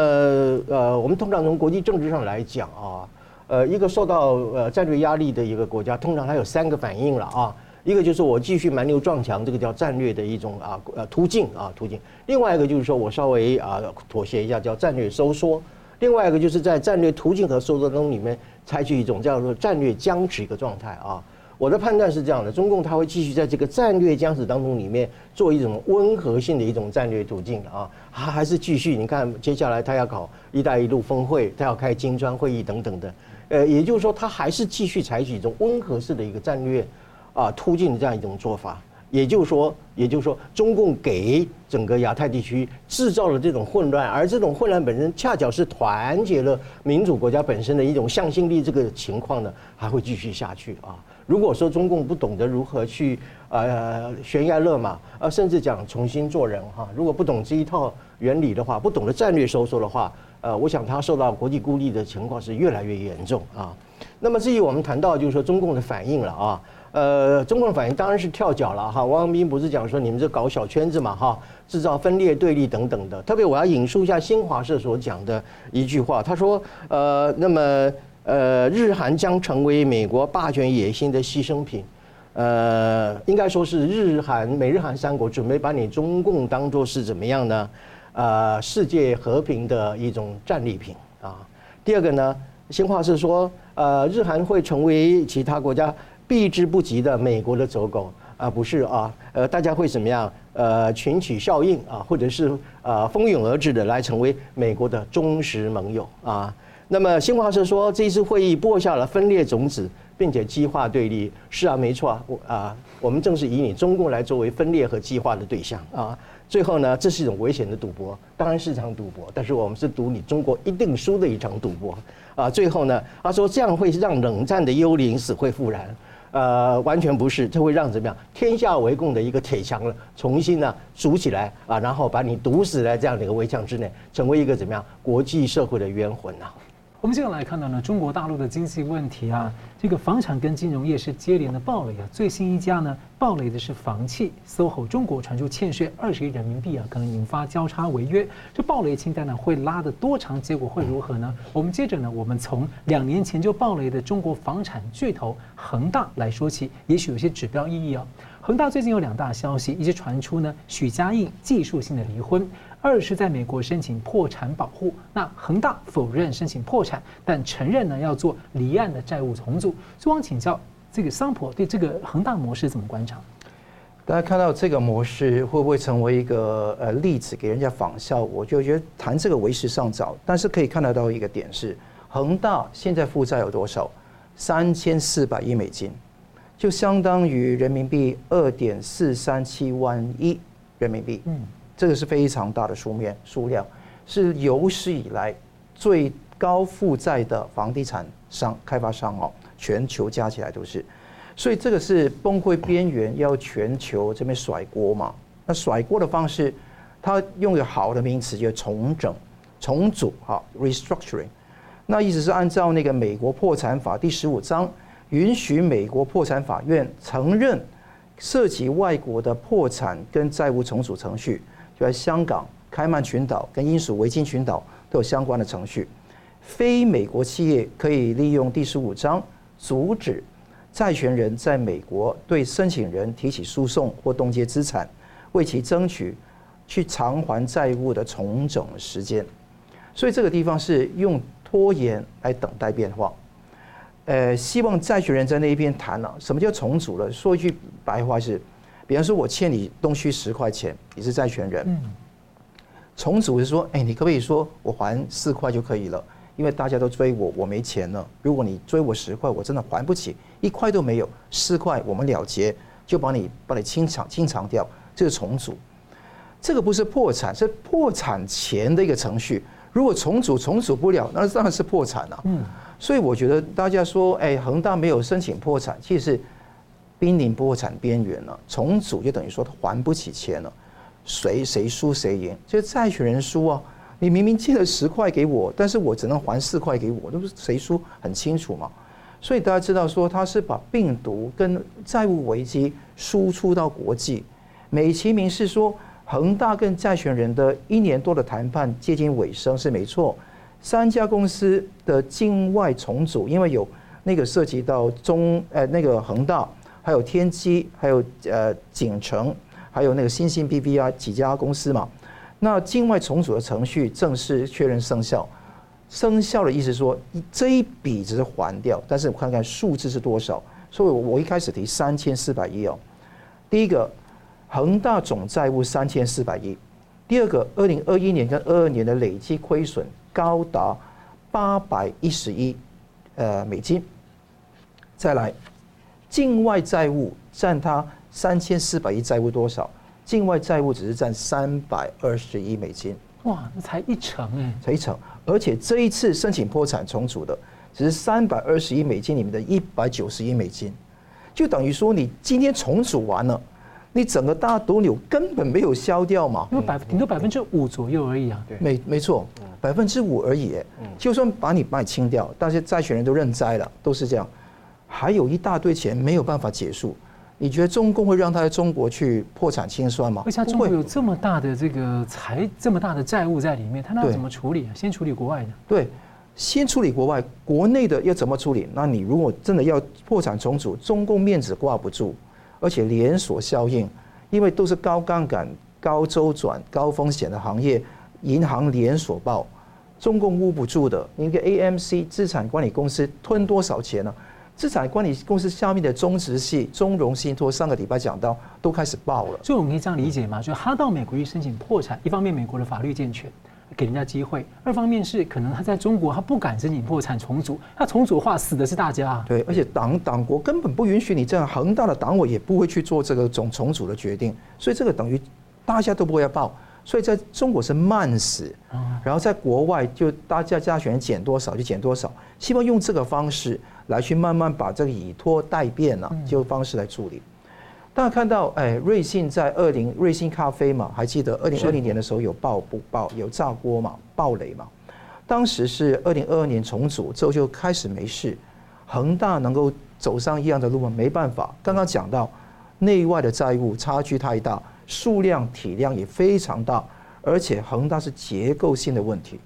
Speaker 1: 呃我们通常从国际政治上来讲啊，呃一个受到呃战略压力的一个国家，通常它有三个反应了啊，一个就是我继续蛮牛撞墙，这个叫战略的一种啊呃途径啊途径，另外一个就是说我稍微啊妥协一下，叫战略收缩。另外一个就是在战略途径和收缩中里面采取一种叫做战略僵持一个状态啊。我的判断是这样的：中共他会继续在这个战略僵持当中里面做一种温和性的一种战略途径啊，他还是继续。你看，接下来他要搞“一带一路”峰会，他要开金砖会议等等的，呃，也就是说，他还是继续采取一种温和式的一个战略啊突进的这样一种做法。也就是说，也就是说，中共给整个亚太地区制造了这种混乱，而这种混乱本身恰巧是团结了民主国家本身的一种向心力。这个情况呢，还会继续下去啊。如果说中共不懂得如何去呃悬崖勒马，呃，甚至讲重新做人哈，如果不懂这一套原理的话，不懂得战略收缩的话，呃，我想他受到国际孤立的情况是越来越严重啊。那么至于我们谈到就是说中共的反应了啊。呃，中共的反应当然是跳脚了哈。王阳明不是讲说你们这搞小圈子嘛哈，制造分裂对立等等的。特别我要引述一下新华社所讲的一句话，他说：呃，那么呃，日韩将成为美国霸权野心的牺牲品。呃，应该说是日韩美日韩三国准备把你中共当做是怎么样呢？呃，世界和平的一种战利品啊。第二个呢，新华社说，呃，日韩会成为其他国家。避之不及的美国的走狗啊，不是啊，呃，大家会怎么样？呃，群起效应啊，或者是呃蜂拥而至的来成为美国的忠实盟友啊。那么新华社说，这次会议播下了分裂种子，并且激化对立。是啊，没错啊，我啊，我们正是以你中共来作为分裂和激化的对象啊。最后呢，这是一种危险的赌博，当然是一场赌博，但是我们是赌你中国一定输的一场赌博啊。最后呢，他说这样会让冷战的幽灵死灰复燃。呃，完全不是，这会让怎么样？天下为共的一个铁墙了，重新呢筑起来啊，然后把你堵死在这样的一个围墙之内，成为一个怎么样国际社会的冤魂呐、啊？
Speaker 3: 我们接下来看到呢，中国大陆的经济问题啊，这个房产跟金融业是接连的暴雷啊。最新一家呢，暴雷的是房企，SOHO 中国传出欠税二十亿人民币啊，可能引发交叉违约。这暴雷清单呢，会拉得多长？结果会如何呢？我们接着呢，我们从两年前就暴雷的中国房产巨头恒大来说起，也许有些指标意义啊。恒大最近有两大消息，一直传出呢，许家印技术性的离婚。二是在美国申请破产保护，那恒大否认申请破产，但承认呢要做离岸的债务重组。所以我想请教这个桑普对这个恒大模式怎么观察？
Speaker 2: 大家看到这个模式会不会成为一个呃例子给人家仿效？我就觉得谈这个为时尚早，但是可以看得到一个点是，恒大现在负债有多少？三千四百亿美金，就相当于人民币二点四三七万亿人民币。嗯。这个是非常大的书面数量，是有史以来最高负债的房地产商开发商哦，全球加起来都是，所以这个是崩溃边缘，要全球这边甩锅嘛。那甩锅的方式，他用一个好的名词叫重整、重组哈，restructuring。那意思是按照那个美国破产法第十五章，允许美国破产法院承认涉及外国的破产跟债务重组程序。就在香港、开曼群岛跟英属维京群岛都有相关的程序。非美国企业可以利用第十五章阻止债权人在美国对申请人提起诉讼或冻结资产，为其争取去偿还债务的重整时间。所以这个地方是用拖延来等待变化。呃，希望债权人在那一边谈了，什么叫重组了？说一句白话是。比方说，我欠你东区十块钱，你是债权人。重组是说，哎，你可不可以说我还四块就可以了？因为大家都追我，我没钱了。如果你追我十块，我真的还不起，一块都没有，四块我们了结，就把你把你清偿清偿掉，这是重组。这个不是破产，是破产前的一个程序。如果重组重组不了，那当然是破产了。嗯，所以我觉得大家说，哎，恒大没有申请破产，其实。濒临破产边缘了，重组就等于说他还不起钱了，谁谁输谁赢？这个债权人输啊！你明明借了十块给我，但是我只能还四块给我，那不是谁输很清楚嘛？所以大家知道说他是把病毒跟债务危机输出到国际，美其名是说恒大跟债权人的一年多的谈判接近尾声是没错，三家公司的境外重组，因为有那个涉及到中呃那个恒大。还有天基，还有呃景城，还有那个新兴 BVI 几家公司嘛。那境外重组的程序正式确认生效，生效的意思说这一笔只是还掉，但是我看看数字是多少，所以我一开始提三千四百亿哦。第一个，恒大总债务三千四百亿；第二个，二零二一年跟二二年的累计亏损高达八百一十亿呃美金。再来，境外债务占它三千四百亿债务多少？境外债务只是占三百二十亿美金。
Speaker 3: 哇，那才一成哎，
Speaker 2: 才一成。而且这一次申请破产重组的，只是三百二十亿美金里面的一百九十亿美金，就等于说你今天重组完了，你整个大毒瘤根本没有消掉嘛，
Speaker 3: 因为百顶多百分之五左右而已啊。
Speaker 2: 对，没没错，百分之五而已。就算把你把你清掉，但是债权人都认栽了，都是这样。还有一大堆钱没有办法结束，你觉得中共会让他在中国去破产清算吗？
Speaker 3: 为啥中国有这么大的这个财这么大的债务在里面？他那怎么处理啊？先处理国外的。
Speaker 2: 对，先处理国外，国内的要怎么处理？那你如果真的要破产重组，中共面子挂不住，而且连锁效应，因为都是高杠杆、高周转、高风险的行业，银行连锁爆，中共捂不住的。你一个 AMC 资产管理公司吞多少钱呢？资产管理公司下面的中植系、中融信托，上个礼拜讲到都开始爆了。
Speaker 3: 所以我们可以这样理解吗？就是他到美国去申请破产，一方面美国的法律健全，给人家机会；二方面是可能他在中国他不敢申请破产重组，他重组的话死的是大家。
Speaker 2: 对，而且党党国根本不允许你这样，恒大的党委也不会去做这个总重组的决定，所以这个等于大家都不会要报。所以在中国是慢死，然后在国外就大家加权减多少就减多少，希望用这个方式来去慢慢把这个以拖代变啊，就方式来处理。大家看到，哎，瑞幸在二零瑞幸咖啡嘛，还记得二零二零年的时候有爆不爆有炸锅嘛，爆雷嘛？当时是二零二二年重组之后就开始没事，恒大能够走上一样的路吗？没办法，刚刚讲到内外的债务差距太大。数量体量也非常大，而且恒大是结构性的问题，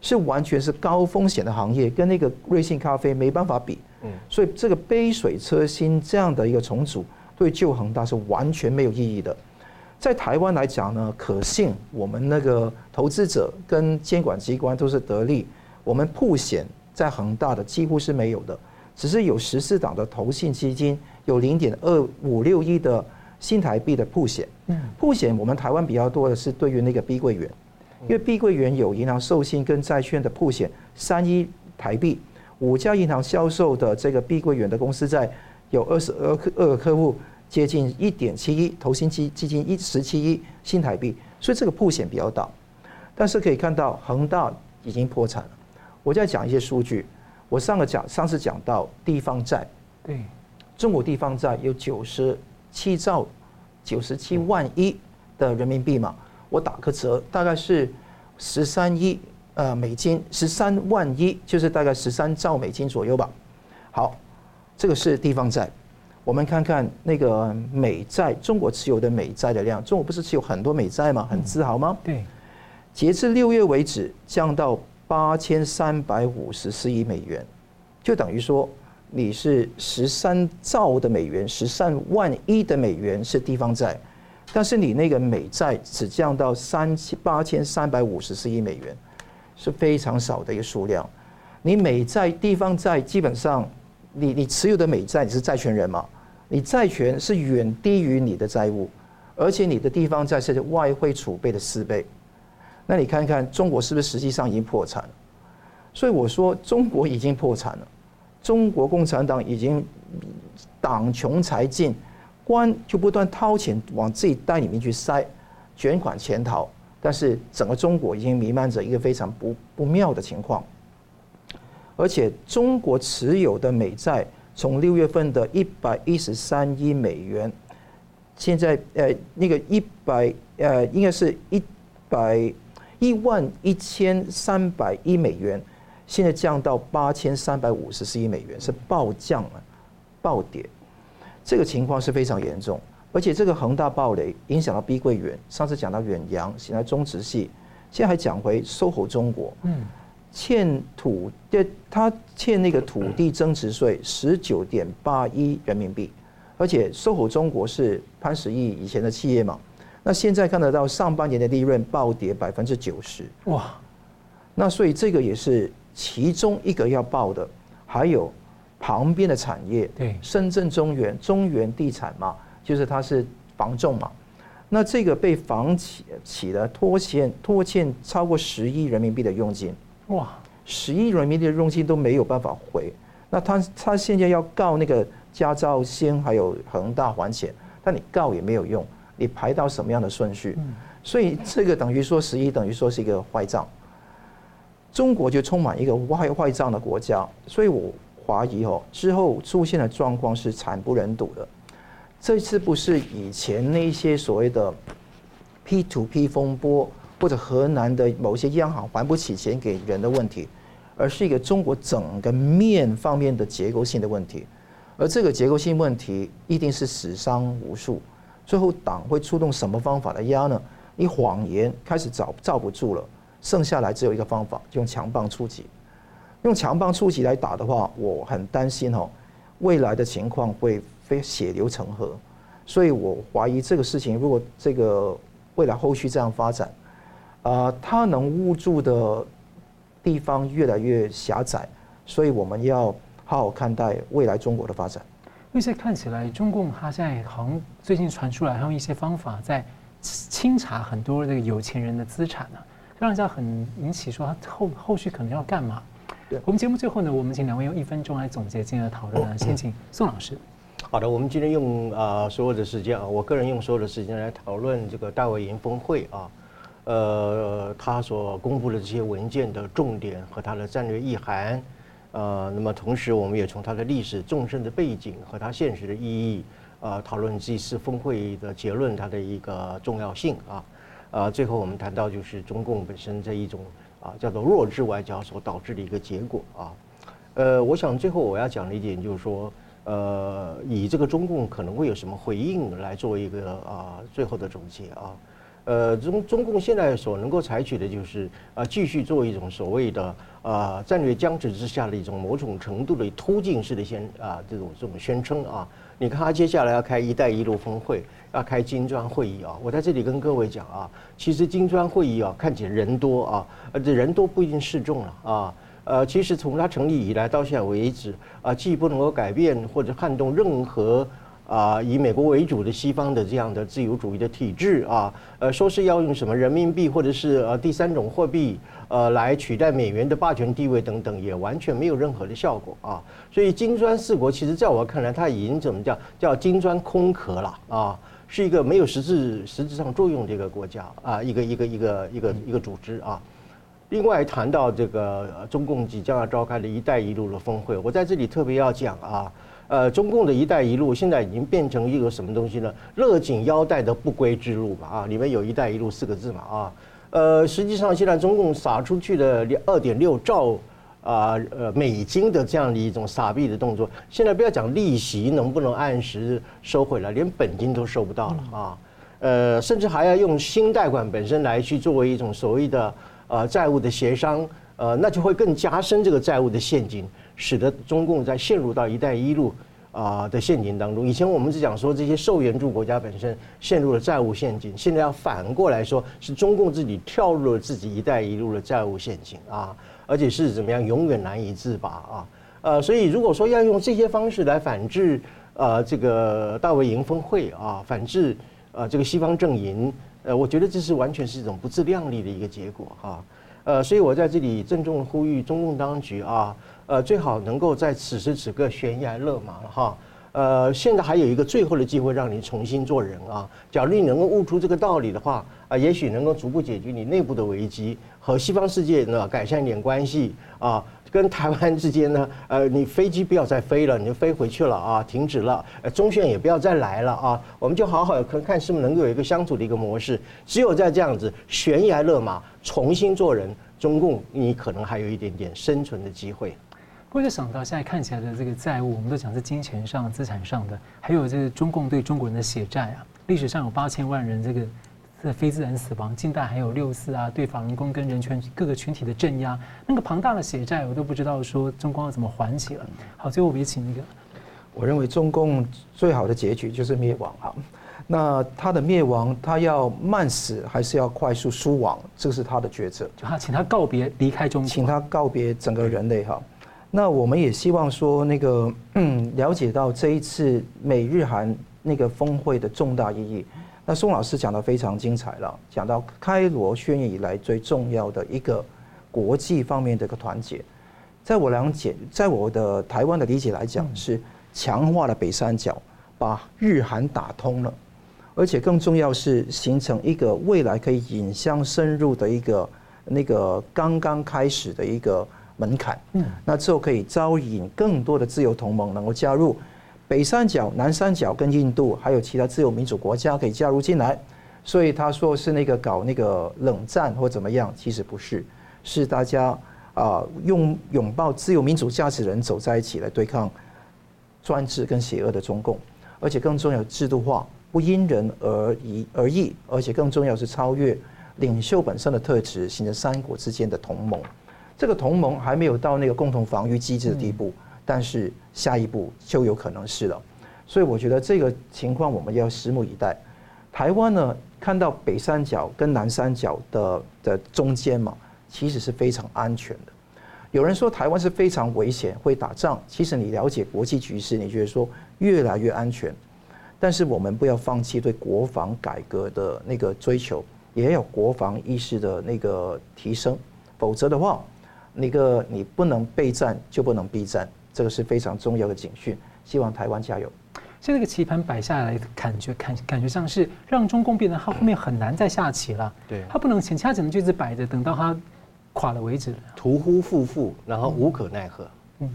Speaker 2: 是完全是高风险的行业，跟那个瑞幸咖啡没办法比。嗯，所以这个杯水车薪这样的一个重组，对旧恒大是完全没有意义的。在台湾来讲呢，可信我们那个投资者跟监管机关都是得利，我们曝险在恒大的几乎是没有的，只是有十四档的投信基金有零点二五六亿的。新台币的铺险，铺险我们台湾比较多的是对于那个碧桂园，因为碧桂园有银行授信跟债券的铺险三一台币，五家银行销售的这个碧桂园的公司债有二十二二个客户，接近一点七亿，投新基基金一十七亿新台币，所以这个铺险比较大。但是可以看到恒大已经破产了。我再讲一些数据，我上个讲上次讲到地方债，
Speaker 3: 对，
Speaker 2: 中国地方债有九十。七兆九十七万一的人民币嘛，我打个折，大概是十三亿呃美金，十三万一就是大概十三兆美金左右吧。好，这个是地方债。我们看看那个美债，中国持有的美债的量，中国不是持有很多美债吗？很自豪吗？
Speaker 3: 对。
Speaker 2: 截至六月为止，降到八千三百五十四亿美元，就等于说。你是十三兆的美元，十三万亿的美元是地方债，但是你那个美债只降到三千八千三百五十四亿美元，是非常少的一个数量。你美债、地方债基本上你，你你持有的美债你是债权人嘛？你债权是远低于你的债务，而且你的地方债是外汇储备的四倍。那你看看中国是不是实际上已经破产了？所以我说中国已经破产了。中国共产党已经党穷财尽，官就不断掏钱往自己袋里面去塞，卷款潜逃。但是整个中国已经弥漫着一个非常不不妙的情况，而且中国持有的美债从六月份的一百一十三亿美元，现在呃那个一百呃应该是一百一万一千三百亿美元。现在降到八千三百五十四亿美元，是暴降啊，暴跌，这个情况是非常严重。而且这个恒大暴雷影响到碧桂园，上次讲到远洋，现在中植系，现在还讲回 SOHO 中国，嗯，欠土，他欠那个土地增值税十九点八亿人民币，而且 SOHO 中国是潘石屹以前的企业嘛，那现在看得到上半年的利润暴跌百分之九十，哇，那所以这个也是。其中一个要报的，还有旁边的产业，
Speaker 3: 对，
Speaker 2: 深圳中原、中原地产嘛，就是它是房仲嘛，那这个被房企起了拖欠拖欠超过十亿人民币的佣金，哇，十亿人民币的佣金都没有办法回，那他他现在要告那个佳兆先还有恒大还钱，但你告也没有用，你排到什么样的顺序？所以这个等于说十亿等于说是一个坏账，中国就充满一个外坏账的国家，所以我。怀疑哦，之后出现的状况是惨不忍睹的。这次不是以前那些所谓的 P2P 风波，或者河南的某些央行还不起钱给人的问题，而是一个中国整个面方面的结构性的问题。而这个结构性问题一定是死伤无数。最后党会出动什么方法来压呢？你谎言开始罩罩不住了，剩下来只有一个方法，用强棒出击。用强棒出击来打的话，我很担心哦，未来的情况会非血流成河，所以我怀疑这个事情如果这个未来后续这样发展，啊，它能捂住的地方越来越狭窄，所以我们要好好看待未来中国的发展。
Speaker 3: 因为现在看起来，中共它现在好像最近传出来，还用一些方法在清查很多这个有钱人的资产呢，让人家很引起说他后后续可能要干嘛。对我们节目最后呢，我们请两位用一分钟来总结今天的讨论呢。先请宋老师。
Speaker 1: 好的，我们今天用啊所有的时间啊，我个人用所有的时间来讨论这个大卫营峰会啊，呃，他所公布的这些文件的重点和他的战略意涵，呃，那么同时我们也从他的历史纵深的背景和他现实的意义，呃，讨论这次峰会的结论，它的一个重要性啊，呃，最后我们谈到就是中共本身这一种。啊，叫做弱智外交所导致的一个结果啊，呃，我想最后我要讲的一点就是说，呃，以这个中共可能会有什么回应来做一个啊最后的总结啊，呃，中中共现在所能够采取的就是啊继续做一种所谓的啊战略僵持之下的一种某种程度的突进式的宣啊这种这种宣称啊，你看他接下来要开“一带一路”峰会。要开金砖会议啊！我在这里跟各位讲啊，其实金砖会议啊，看起来人多啊，而这人多不一定适中了啊。呃，其实从它成立以来到现在为止啊，既不能够改变或者撼动任何啊以美国为主的西方的这样的自由主义的体制啊，呃，说是要用什么人民币或者是呃第三种货币呃来取代美元的霸权地位等等，也完全没有任何的效果啊。所以金砖四国其实在我看来，它已经怎么叫叫金砖空壳了啊。是一个没有实质实质上作用的一个国家啊，一个一个一个一个一个组织啊。另外谈到这个中共即将要召开的一带一路的峰会，我在这里特别要讲啊，呃，中共的一带一路现在已经变成一个什么东西呢？勒紧腰带的不归之路嘛啊，里面有一带一路四个字嘛啊，呃，实际上现在中共撒出去的二点六兆。啊呃，美金的这样的一种撒币的动作，现在不要讲利息能不能按时收回来，连本金都收不到了啊，呃，甚至还要用新贷款本身来去作为一种所谓的呃债务的协商，呃，那就会更加深这个债务的陷阱，使得中共在陷入到“一带一路”啊的陷阱当中。以前我们只讲说这些受援助国家本身陷入了债务陷阱，现在要反过来说，是中共自己跳入了自己“一带一路”的债务陷阱啊。而且是怎么样，永远难以自拔啊！呃，所以如果说要用这些方式来反制呃这个大卫营峰会啊，反制呃这个西方阵营，呃，我觉得这是完全是一种不自量力的一个结果哈。呃，所以我在这里郑重呼吁中共当局啊，呃，最好能够在此时此刻悬崖勒马哈。呃，现在还有一个最后的机会让你重新做人啊！假如你能够悟出这个道理的话，啊，也许能够逐步解决你内部的危机，和西方世界呢改善一点关系啊，跟台湾之间呢，呃，你飞机不要再飞了，你就飞回去了啊，停止了，呃，中线也不要再来了啊，我们就好好看看是不是能够有一个相处的一个模式。只有在这样子悬崖勒马，重新做人，中共你可能还有一点点生存的机会。
Speaker 3: 不过就想到现在看起来的这个债务，我们都讲是金钱上、资产上的，还有这个中共对中国人的血债啊。历史上有八千万人这个这非自然死亡，近代还有六四啊，对法轮功跟人权各个群体的镇压，那个庞大的血债，我都不知道说中共要怎么还起了。好，最后我们也请那个，
Speaker 2: 我认为中共最好的结局就是灭亡哈。那他的灭亡，他要慢死还是要快速输亡，这是他的抉择。
Speaker 3: 就他请他告别离开中国，
Speaker 2: 请他告别整个人类哈。那我们也希望说，那个嗯，了解到这一次美日韩那个峰会的重大意义。那宋老师讲得非常精彩了，讲到开罗宣言以来最重要的一个国际方面的一个团结。在我了解，在我的台湾的理解来讲，是强化了北三角，把日韩打通了，而且更重要是形成一个未来可以引向深入的一个那个刚刚开始的一个门槛。嗯，那之后可以招引更多的自由同盟能够加入，北三角、南三角跟印度还有其他自由民主国家可以加入进来。所以他说是那个搞那个冷战或怎么样，其实不是，是大家。啊，用拥抱自由民主价值的人走在一起来对抗专制跟邪恶的中共，而且更重要制度化，不因人而异而异，而且更重要是超越领袖本身的特质，形成三国之间的同盟。这个同盟还没有到那个共同防御机制的地步，但是下一步就有可能是了。所以我觉得这个情况我们要拭目以待。台湾呢，看到北三角跟南三角的的中间嘛。其实是非常安全的。有人说台湾是非常危险，会打仗。其实你了解国际局势，你觉得说越来越安全。但是我们不要放弃对国防改革的那个追求，也有国防意识的那个提升。否则的话，那个你不能备战就不能避战，这个是非常重要的警讯。希望台湾加油。
Speaker 3: 现在这个棋盘摆下来，感觉感感觉上是让中共变得他后面很难再下棋了。对，他不能前，他只能就一直摆着，等到他。垮了为止，
Speaker 1: 屠夫夫妇，然后无可奈何。
Speaker 3: 嗯，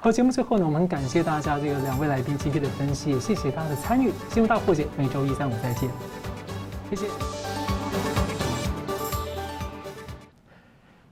Speaker 3: 好，节目最后呢，我们感谢大家这个两位来宾今天的分析，也谢谢大家的参与。新闻大破解每周一、三、五再见，谢谢。